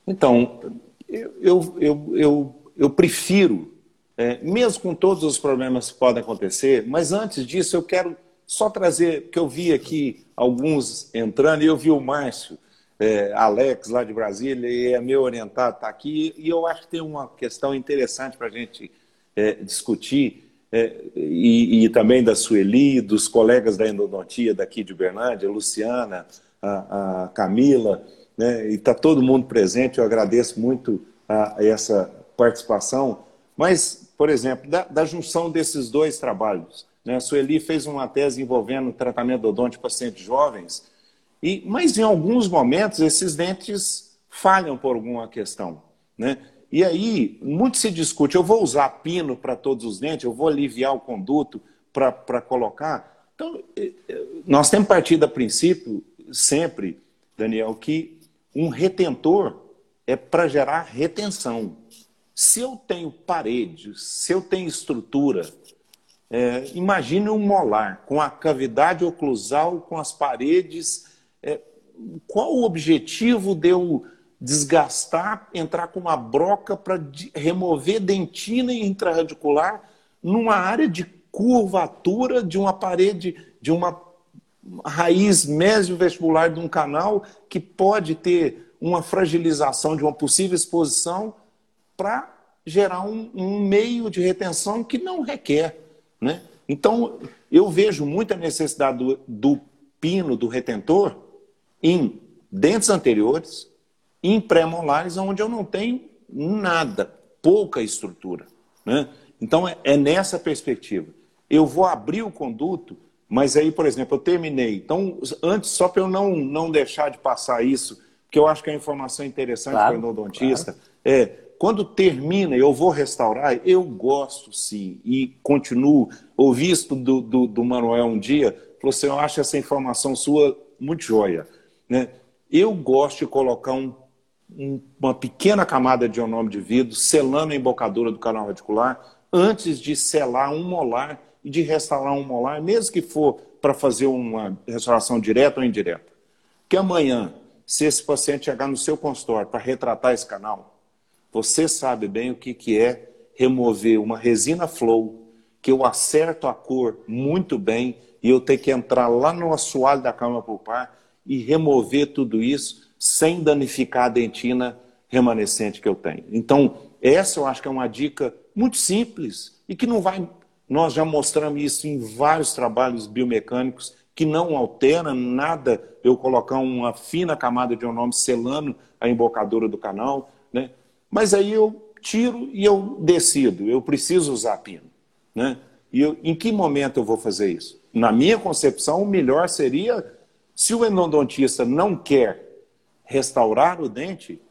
Então, eu, eu, eu, eu, prefiro é, mesmo com todos os problemas que podem acontecer. Mas antes disso, eu quero só trazer, que eu vi aqui alguns entrando, e eu vi o Márcio, é, Alex, lá de Brasília, e é meu orientado, está aqui, e eu acho que tem uma questão interessante para a gente é, discutir, e, e, também da Sueli, dos colegas da endodontia daqui de Bernardia, a Luciana, a, a Camila, né, e está todo mundo presente, eu agradeço muito a, a essa participação, mas por exemplo, da, da junção desses dois trabalhos. Né? A Sueli fez uma tese envolvendo tratamento odonto de pacientes jovens, e, mas em alguns momentos esses dentes falham por alguma questão. Né? E aí, muito se discute, eu vou usar pino para todos os dentes, eu vou aliviar o conduto para colocar. Então, eh, eh, nós temos partido a princípio, sempre, Daniel, que um retentor é para gerar retenção. Se eu tenho paredes, se eu tenho estrutura, é, imagine um molar com a cavidade oclusal, com as paredes. É, qual o objetivo de eu desgastar, entrar com uma broca para remover dentina intraradicular numa área de curvatura de uma parede, de uma raiz mesio-vestibular de um canal que pode ter uma fragilização de uma possível exposição para gerar um, um, meio de retenção que não requer. Né? Então, eu vejo muita necessidade do, do pino, do retentor, em dentes anteriores, em pré-molares, onde eu não tenho nada, pouca estrutura. Né? Então, é, é nessa perspectiva. Eu vou abrir o conduto, mas aí, por exemplo, eu terminei. Então, antes, só para eu não, não deixar de passar isso, porque eu acho que é informação interessante claro, para o endodontista, claro. é, quando termina, eu vou restaurar, eu gosto sim, e continuo. Ouvi isso do, do, do Manuel um dia, falou assim, eu acho essa informação sua muito joia. Né? Eu gosto de colocar um uma pequena camada de onome de vidro, selando a embocadura do canal radicular, antes de selar um molar e de restaurar um molar, mesmo que for para fazer uma restauração direta ou indireta. Que amanhã, se esse paciente chegar no seu consultório para retratar esse canal, você sabe bem o que, que é remover uma resina flow, que eu acerto a cor muito bem e eu tenho que entrar lá no assoalho da câmara pulpar e remover tudo isso sem danificar a dentina remanescente que eu tenho. Então, essa eu acho que é uma dica muito simples e que não vai. Nós já mostramos isso em vários trabalhos biomecânicos que não altera nada eu colocar uma fina camada de onome selando a embocadura do canal, né? Mas aí eu tiro e eu decido, eu preciso usar pino, né? E eu, em que momento eu vou fazer isso? Na minha concepção, o melhor seria se o endodontista não quer restaurar o dente,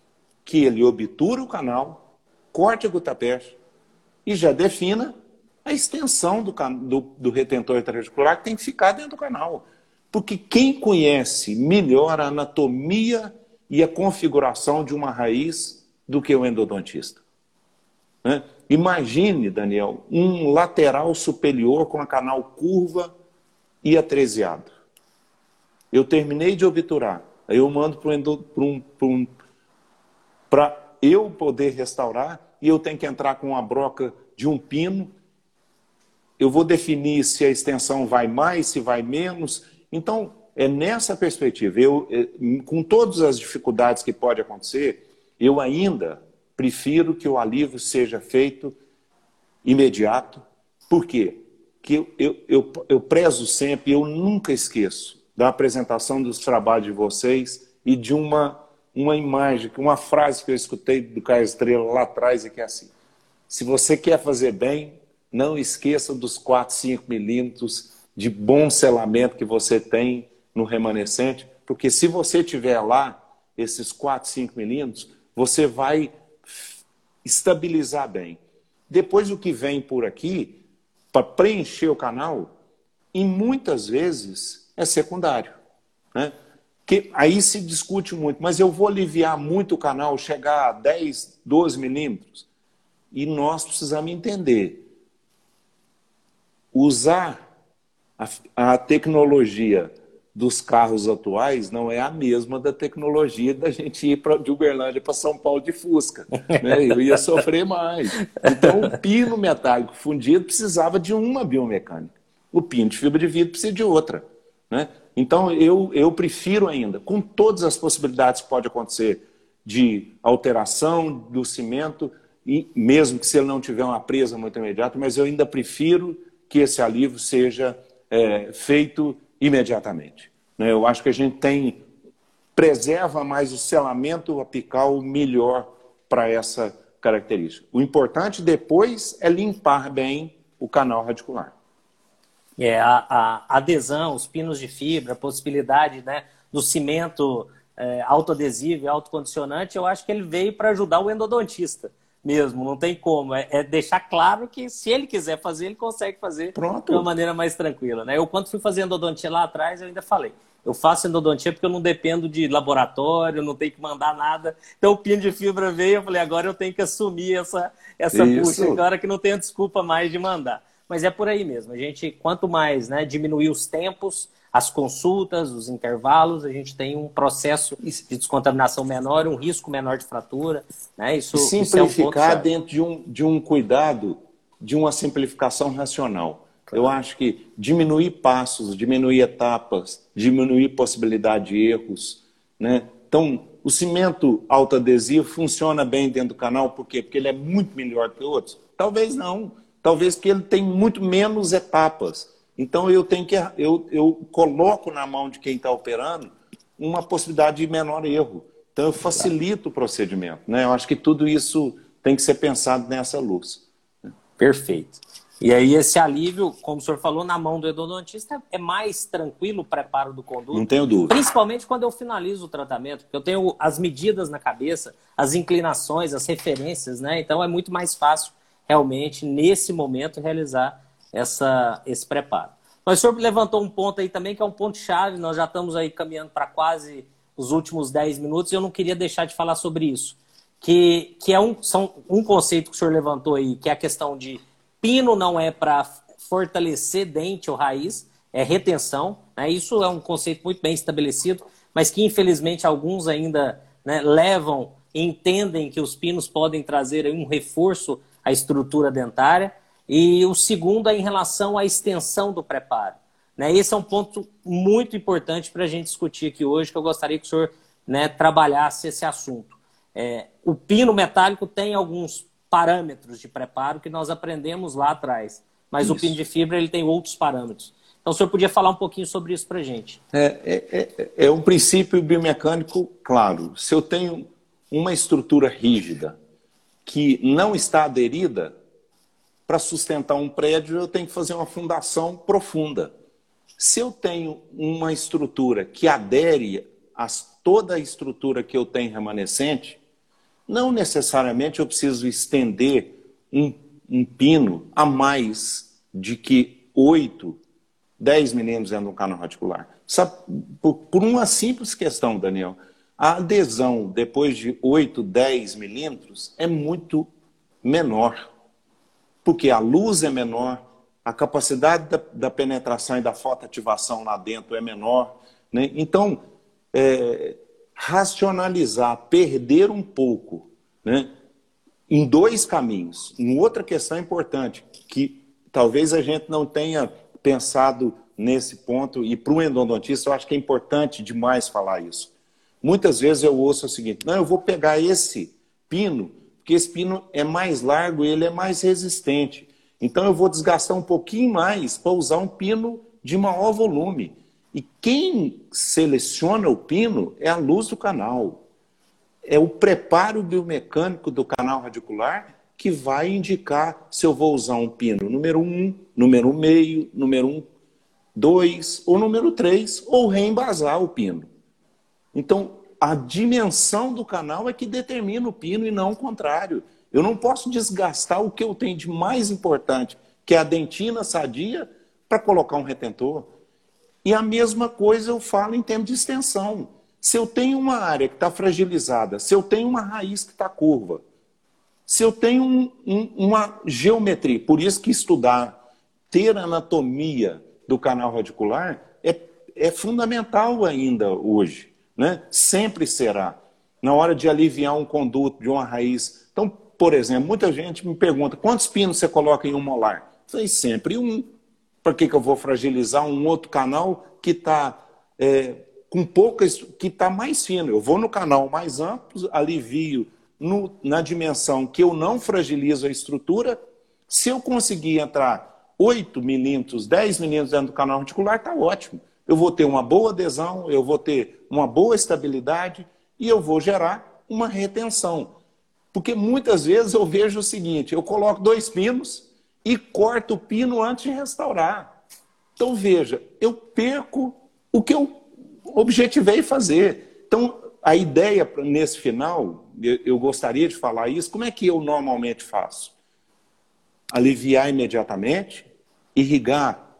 que ele obtura o canal, corte a gutapeste e já defina a extensão do, do, do retentor intraarticular que tem que ficar dentro do canal. Porque quem conhece melhor a anatomia e a configuração de uma raiz do que o endodontista. Né? Imagine, Daniel, um lateral superior com a canal curva e atresiado. Eu terminei de obturar. Aí eu mando para um, um, eu poder restaurar e eu tenho que entrar com uma broca de um pino. Eu vou definir se a extensão vai mais, se vai menos. Então, é nessa perspectiva. Eu, é, com todas as dificuldades que pode acontecer, eu ainda prefiro que o alívio seja feito imediato. Por quê? Porque eu, eu, eu, eu prezo sempre, eu nunca esqueço da apresentação dos trabalhos de vocês e de uma, uma imagem, uma frase que eu escutei do Caio Estrela lá atrás e que é assim: se você quer fazer bem, não esqueça dos 4, 5 milímetros de bom selamento que você tem no remanescente, porque se você tiver lá esses 4, 5 milímetros, você vai estabilizar bem. Depois o que vem por aqui, para preencher o canal, e muitas vezes é secundário. Né? Que aí se discute muito, mas eu vou aliviar muito o canal, chegar a 10, 12 milímetros. E nós precisamos entender. Usar a, a tecnologia dos carros atuais não é a mesma da tecnologia da gente ir pra, de Uberlândia para São Paulo de Fusca. Né? Eu ia sofrer mais. Então, o pino metálico fundido precisava de uma biomecânica. O pino de fibra de vidro precisa de outra. Né? Então, eu, eu prefiro ainda, com todas as possibilidades que pode acontecer de alteração do cimento, e mesmo que se ele não tiver uma presa muito imediata, mas eu ainda prefiro que esse alívio seja é, feito imediatamente. Né? Eu acho que a gente tem preserva mais o selamento apical melhor para essa característica. O importante depois é limpar bem o canal radicular. É, a, a adesão, os pinos de fibra, a possibilidade né, do cimento é, autoadesivo e autocondicionante, eu acho que ele veio para ajudar o endodontista mesmo, não tem como. É, é, deixar claro que se ele quiser fazer, ele consegue fazer Pronto. de uma maneira mais tranquila. Né? Eu, quando fui fazer endodontia lá atrás, eu ainda falei. Eu faço endodontia porque eu não dependo de laboratório, não tenho que mandar nada. Então o pino de fibra veio, eu falei, agora eu tenho que assumir essa, essa puxa, agora que não tenho desculpa mais de mandar mas é por aí mesmo. A gente, quanto mais né, diminuir os tempos, as consultas, os intervalos, a gente tem um processo de descontaminação menor, um risco menor de fratura. Né? Isso, simplificar isso é um dentro de um, de um cuidado, de uma simplificação racional. Claro. Eu acho que diminuir passos, diminuir etapas, diminuir possibilidade de erros. Né? Então, o cimento autoadesivo funciona bem dentro do canal, por quê? Porque ele é muito melhor que outros? Talvez não talvez que ele tem muito menos etapas. Então eu tenho que eu, eu coloco na mão de quem está operando uma possibilidade de menor erro. Então eu facilito o procedimento. Né? Eu acho que tudo isso tem que ser pensado nessa luz. Perfeito. E aí esse alívio, como o senhor falou, na mão do endodontista é mais tranquilo o preparo do conduto. Não tenho dúvida. Principalmente quando eu finalizo o tratamento, porque eu tenho as medidas na cabeça, as inclinações, as referências, né? Então é muito mais fácil realmente nesse momento realizar essa, esse preparo. Mas o senhor levantou um ponto aí também que é um ponto chave, nós já estamos aí caminhando para quase os últimos 10 minutos e eu não queria deixar de falar sobre isso. Que, que é um, são, um conceito que o senhor levantou aí, que é a questão de Pino não é para fortalecer dente ou raiz, é retenção. Né? Isso é um conceito muito bem estabelecido, mas que infelizmente alguns ainda né, levam entendem que os pinos podem trazer um reforço à estrutura dentária. E o segundo é em relação à extensão do preparo. Né? Esse é um ponto muito importante para a gente discutir aqui hoje, que eu gostaria que o senhor né, trabalhasse esse assunto. É, o pino metálico tem alguns parâmetros de preparo que nós aprendemos lá atrás. Mas isso. o pino de fibra ele tem outros parâmetros. Então, o senhor podia falar um pouquinho sobre isso para a gente? É, é, é, é um princípio biomecânico claro. Se eu tenho uma estrutura rígida que não está aderida, para sustentar um prédio eu tenho que fazer uma fundação profunda. Se eu tenho uma estrutura que adere a toda a estrutura que eu tenho remanescente, não necessariamente eu preciso estender um, um pino a mais de que 8, 10 milímetros dentro do canal radicular. Sabe, por, por, uma simples questão, Daniel. A adesão depois de 8, 10 milímetros é muito menor. Porque a luz é menor, a capacidade da, da penetração e da fotoativação lá dentro é menor. Né? Então, é, racionalizar, perder um pouco, né? em dois caminhos. Uma outra questão importante, que talvez a gente não tenha pensado nesse ponto, e para o endodontista eu acho que é importante demais falar isso. Muitas vezes eu ouço o seguinte: não, eu vou pegar esse pino, porque esse pino é mais largo e ele é mais resistente. Então eu vou desgastar um pouquinho mais para usar um pino de maior volume. E quem seleciona o pino é a luz do canal. É o preparo biomecânico do canal radicular que vai indicar se eu vou usar um pino número 1, um, número meio, número 1, um, 2 ou número 3, ou reembasar o pino. Então, a dimensão do canal é que determina o pino e não o contrário. Eu não posso desgastar o que eu tenho de mais importante, que é a dentina sadia, para colocar um retentor. E a mesma coisa eu falo em termos de extensão. Se eu tenho uma área que está fragilizada, se eu tenho uma raiz que está curva, se eu tenho um, um, uma geometria, por isso que estudar, ter anatomia do canal radicular é, é fundamental ainda hoje. Né? Sempre será. Na hora de aliviar um conduto de uma raiz. Então, por exemplo, muita gente me pergunta quantos pinos você coloca em um molar? Eu sempre um. Para que, que eu vou fragilizar um outro canal que está é, com poucas, que está mais fino? Eu vou no canal mais amplo, alivio no, na dimensão que eu não fragilizo a estrutura. Se eu conseguir entrar 8 milímetros, 10 milímetros dentro do canal articular, está ótimo. Eu vou ter uma boa adesão, eu vou ter uma boa estabilidade e eu vou gerar uma retenção. Porque muitas vezes eu vejo o seguinte: eu coloco dois pinos, e corta o pino antes de restaurar. Então, veja, eu perco o que eu objetivei fazer. Então, a ideia nesse final, eu gostaria de falar isso, como é que eu normalmente faço? Aliviar imediatamente, irrigar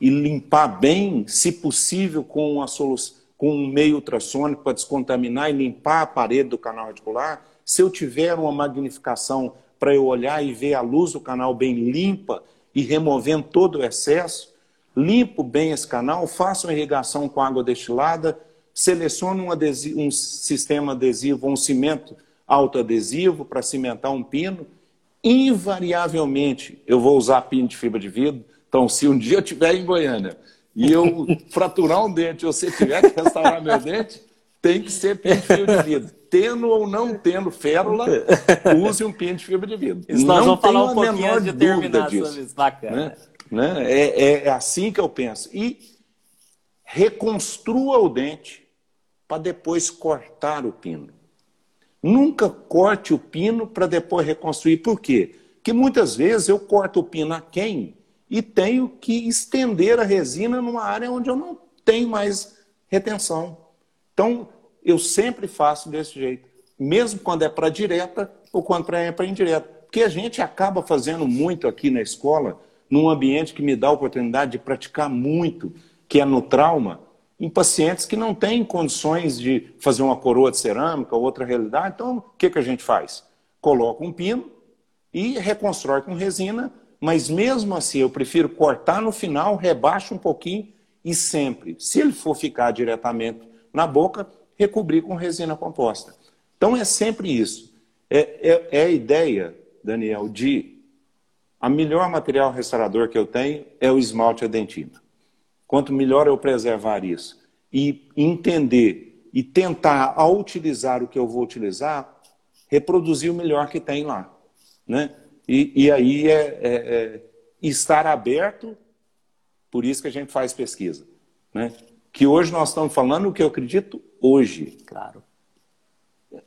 e limpar bem, se possível, com, uma solução, com um meio ultrassônico para descontaminar e limpar a parede do canal radicular. Se eu tiver uma magnificação para eu olhar e ver a luz do canal bem limpa e removendo todo o excesso. Limpo bem esse canal, faço uma irrigação com água destilada, seleciono um, adesivo, um sistema adesivo, um cimento autoadesivo para cimentar um pino. Invariavelmente eu vou usar pino de fibra de vidro. Então, se um dia eu estiver em Goiânia e eu fraturar um dente, ou você tiver que restaurar meu dente, tem que ser pino de fibra de vidro tendo ou não tendo férula, use um pino de fibra de vidro. Isso nós não vamos falar um pouquinho de terminar disso. Isso. Bacana. Né? né? É, é, é assim que eu penso. E reconstrua o dente para depois cortar o pino. Nunca corte o pino para depois reconstruir. Por quê? que muitas vezes eu corto o pino a quem e tenho que estender a resina numa área onde eu não tenho mais retenção. Então, eu sempre faço desse jeito, mesmo quando é para direta ou quando é para indireta. Porque a gente acaba fazendo muito aqui na escola, num ambiente que me dá a oportunidade de praticar muito, que é no trauma, em pacientes que não têm condições de fazer uma coroa de cerâmica ou outra realidade. Então, o que, que a gente faz? Coloca um pino e reconstrói com resina, mas mesmo assim eu prefiro cortar no final, rebaixo um pouquinho e sempre, se ele for ficar diretamente na boca, recobrir com resina composta. Então é sempre isso. É, é, é a ideia, Daniel, de a melhor material restaurador que eu tenho é o esmalte a dentina. Quanto melhor eu preservar isso e entender e tentar, ao utilizar o que eu vou utilizar, reproduzir o melhor que tem lá. Né? E, e aí é, é, é estar aberto, por isso que a gente faz pesquisa. Né? Que hoje nós estamos falando o que eu acredito hoje. Claro.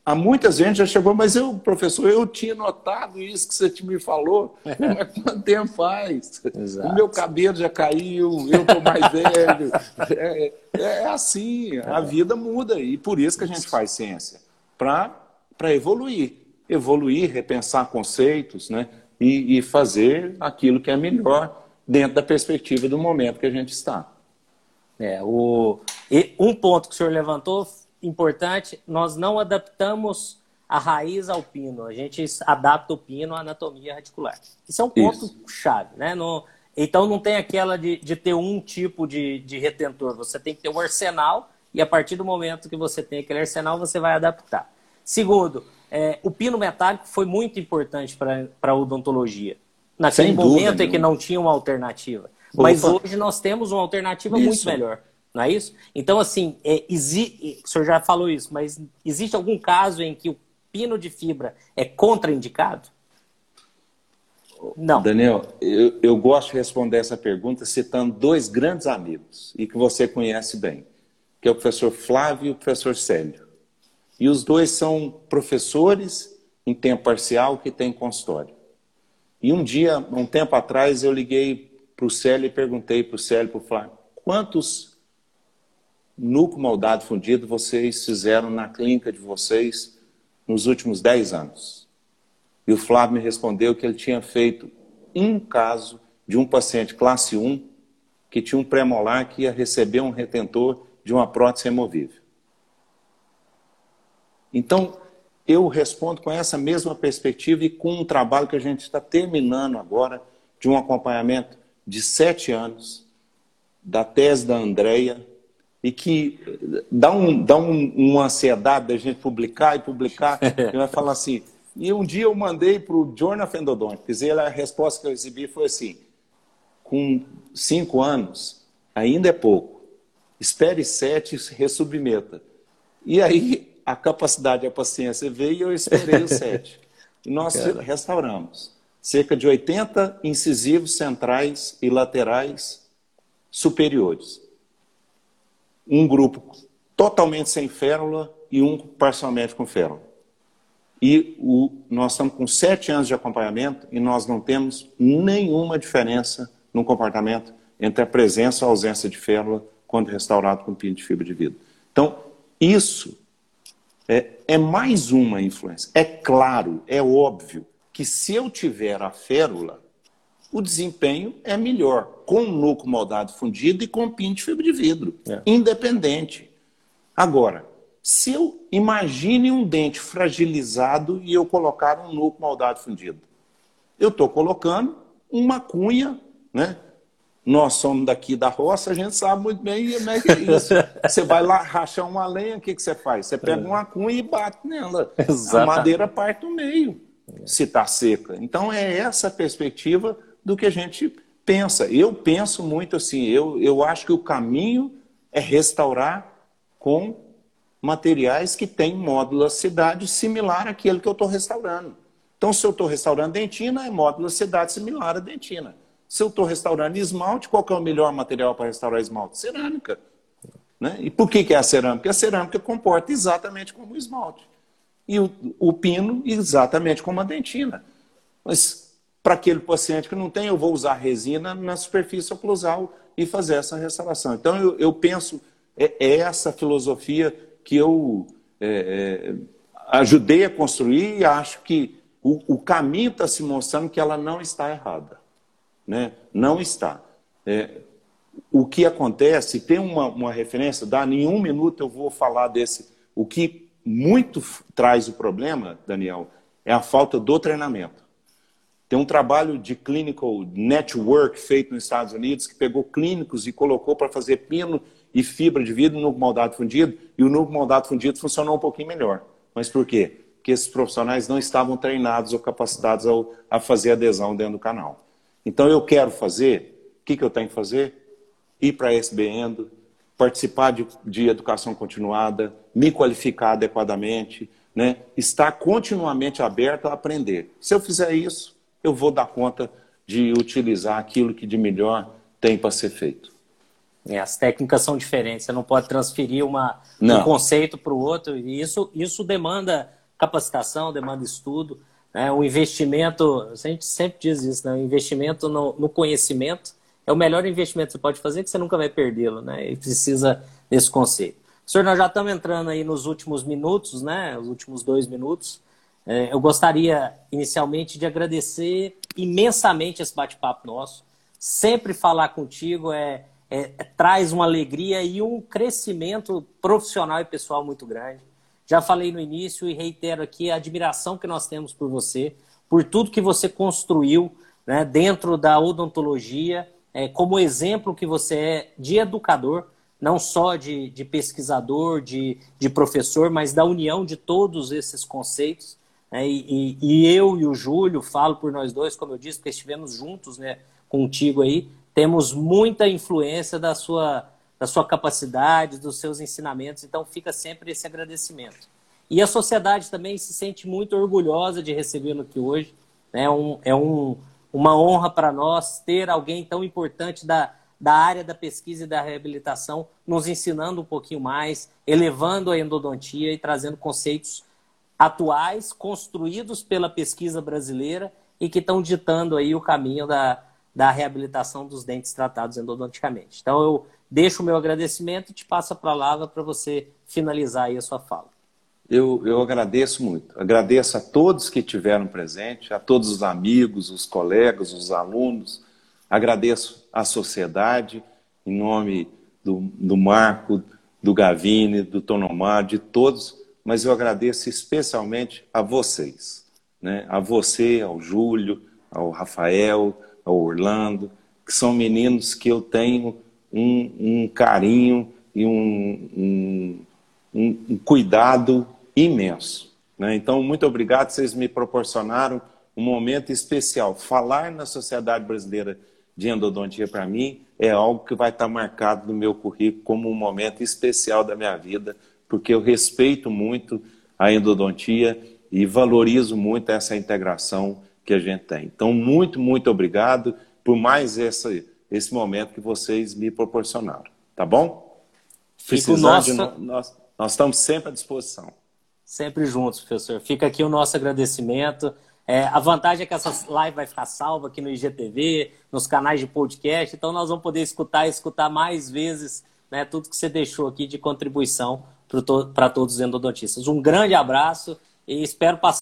Há muita gente já chegou, mas eu, professor, eu tinha notado isso que você me falou. <laughs> Mas quanto tempo faz? Exato. O meu cabelo já caiu, eu estou mais <laughs> velho. É, é, assim, a vida muda. E por isso que a gente faz ciência para evoluir. Evoluir, repensar conceitos, né? E, e fazer aquilo que é melhor dentro da perspectiva do momento que a gente está. É, o... E um ponto que o senhor levantou importante, nós não adaptamos a raiz ao pino, a gente adapta o pino à anatomia radicular. Isso é um ponto Isso. chave, né? No, então não tem aquela de, de ter um tipo de, de retentor, você tem que ter um arsenal e a partir do momento que você tem aquele arsenal, você vai adaptar. Segundo, é, o pino metálico foi muito importante para a odontologia. Naquele Sem momento em que não tinha uma alternativa. Mas hoje nós temos uma alternativa Isso. muito melhor. Não é isso? Então, assim, é, exi... o senhor já falou isso, mas existe algum caso em que o pino de fibra é contraindicado? Não. Daniel, eu, eu gosto de responder essa pergunta citando dois grandes amigos e que você conhece bem, que é o professor Flávio e o professor Célio. E os dois são professores em tempo parcial que têm consultório. E um dia, um tempo atrás, eu liguei para o Célio e perguntei para o Célio para o Flávio, quantos núcleo moldado fundido vocês fizeram na clínica de vocês nos últimos 10 anos? E o Flávio me respondeu que ele tinha feito um caso de um paciente classe 1 que tinha um premolar que ia receber um retentor de uma prótese removível. Então, eu respondo com essa mesma perspectiva e com um trabalho que a gente está terminando agora, de um acompanhamento de sete anos, da tese da Andrea, e que dá, um, dá um, uma ansiedade da gente publicar e publicar. Ele <laughs> vai falar assim. E um dia eu mandei para o Jornal Fendodontics e a resposta que eu recebi foi assim: com cinco anos, ainda é pouco. Espere sete e resubmeta. E aí a capacidade e a paciência veio e eu esperei os <laughs> sete. E nós Cara. restauramos cerca de 80 incisivos centrais e laterais superiores um grupo totalmente sem férula e um parcialmente com férula. E o, nós estamos com sete anos de acompanhamento e nós não temos nenhuma diferença no comportamento entre a presença ou a ausência de férula quando restaurado com pino de fibra de vidro. Então, isso é, é mais uma influência. É claro, é óbvio que se eu tiver a férula, o desempenho é melhor com núcleo moldado fundido e com pino de fibra de vidro, é. independente. Agora, se eu imagine um dente fragilizado e eu colocar um núcleo moldado fundido, eu estou colocando uma cunha, né? Nós somos daqui da roça, a gente sabe muito bem como é que é isso. <laughs> Você vai lá rachar uma lenha, o que, que você faz? Você pega é. uma cunha e bate nela. Exatamente. A madeira parte no meio, se está seca. Então é essa perspectiva do que a gente pensa. Eu penso muito assim, eu, eu acho que o caminho é restaurar com materiais que têm modulacidade similar àquele que eu estou restaurando. Então, se eu estou restaurando dentina, é modulacidade similar à dentina. Se eu estou restaurando esmalte, qual é o melhor material para restaurar esmalte? Cerâmica. Né? E por que, que é a cerâmica? A cerâmica comporta exatamente como o esmalte. E o, o pino, exatamente como a dentina. Mas para aquele paciente que não tem, eu vou usar resina na superfície oclusal e fazer essa restauração. Então, eu, eu penso, é, é, essa filosofia que eu é, é, ajudei a construir e acho que o, o caminho está se mostrando que ela não está errada. Né? Não está. É, o que acontece, tem uma, uma referência, dá em um minuto eu vou falar desse. O que muito traz o problema, Daniel, é a falta do treinamento. Tem um trabalho de clinical network feito nos Estados Unidos que pegou clínicos e colocou para fazer pino e fibra de vidro no moldado fundido e o nuco moldado fundido funcionou um pouquinho melhor. Mas por quê? Porque esses profissionais não estavam treinados ou capacitados a fazer adesão dentro do canal. Então eu quero fazer, o que, que eu tenho que fazer? Ir para a SBN, participar de, de educação continuada, me qualificar adequadamente, né? estar continuamente aberto a aprender. Se eu fizer isso, eu vou dar conta de utilizar aquilo que de melhor tem para ser feito. É, as técnicas são diferentes, você não pode transferir uma, um conceito para o outro, e isso, isso demanda capacitação, demanda estudo, né? o investimento, a gente sempre diz isso, né? o investimento no, no conhecimento é o melhor investimento que você pode fazer, que você nunca vai perdê-lo, né? e precisa desse conceito. Senhor, nós já estamos entrando aí nos últimos minutos, né? os últimos dois minutos, é, eu gostaria inicialmente de agradecer imensamente esse bate-papo nosso. Sempre falar contigo é, é, traz uma alegria e um crescimento profissional e pessoal muito grande. Já falei no início e reitero aqui a admiração que nós temos por você, por tudo que você construiu né, dentro da odontologia, é, como exemplo que você é de educador, não só de, de pesquisador, de, de professor, mas da união de todos esses conceitos. Né? E, e, eu e o Júlio, falo por nós dois, como eu disse, porque estivemos juntos né, contigo aí, temos muita influência da sua, da sua capacidade, dos seus ensinamentos, então fica sempre esse agradecimento. E a sociedade também se sente muito orgulhosa de recebê-lo aqui hoje. Né? É, um, é um, uma honra para nós ter alguém tão importante da, da área da pesquisa e da reabilitação nos ensinando um pouquinho mais, elevando a endodontia e trazendo conceitos atuais, construídos pela pesquisa brasileira e que estão ditando aí o caminho da, da reabilitação dos dentes tratados endodonticamente. Então, eu deixo o meu agradecimento e te passo a palavra para você finalizar aí a sua fala. Eu, eu agradeço muito. Agradeço a todos que tiveram presente, a todos os amigos, os colegas, os alunos. Agradeço à sociedade, em nome do, do Marco, do Gavine, do Tonomar, de todos mas eu agradeço especialmente a vocês, né? a você, ao Júlio, ao Rafael, ao Orlando, que são meninos que eu tenho um, um carinho e um, um, um, cuidado imenso. Né? Então, muito obrigado, vocês me proporcionaram um momento especial. Falar na Sociedade Brasileira de Endodontia, para mim, é algo que vai estar marcado no meu currículo como um momento especial da minha vida, porque eu respeito muito a endodontia e valorizo muito essa integração que a gente tem. Então, muito, muito obrigado por mais essa, esse momento que vocês me proporcionaram. Tá bom? Precisando nosso... de nós, nós estamos sempre à disposição. Sempre juntos, professor. Fica aqui o nosso agradecimento. É, a vantagem é que essa live vai ficar salva aqui no IGTV, nos canais de podcast, então nós vamos poder escutar e escutar mais vezes né, tudo que você deixou aqui de contribuição para todos os endodontistas. Um grande abraço e espero passar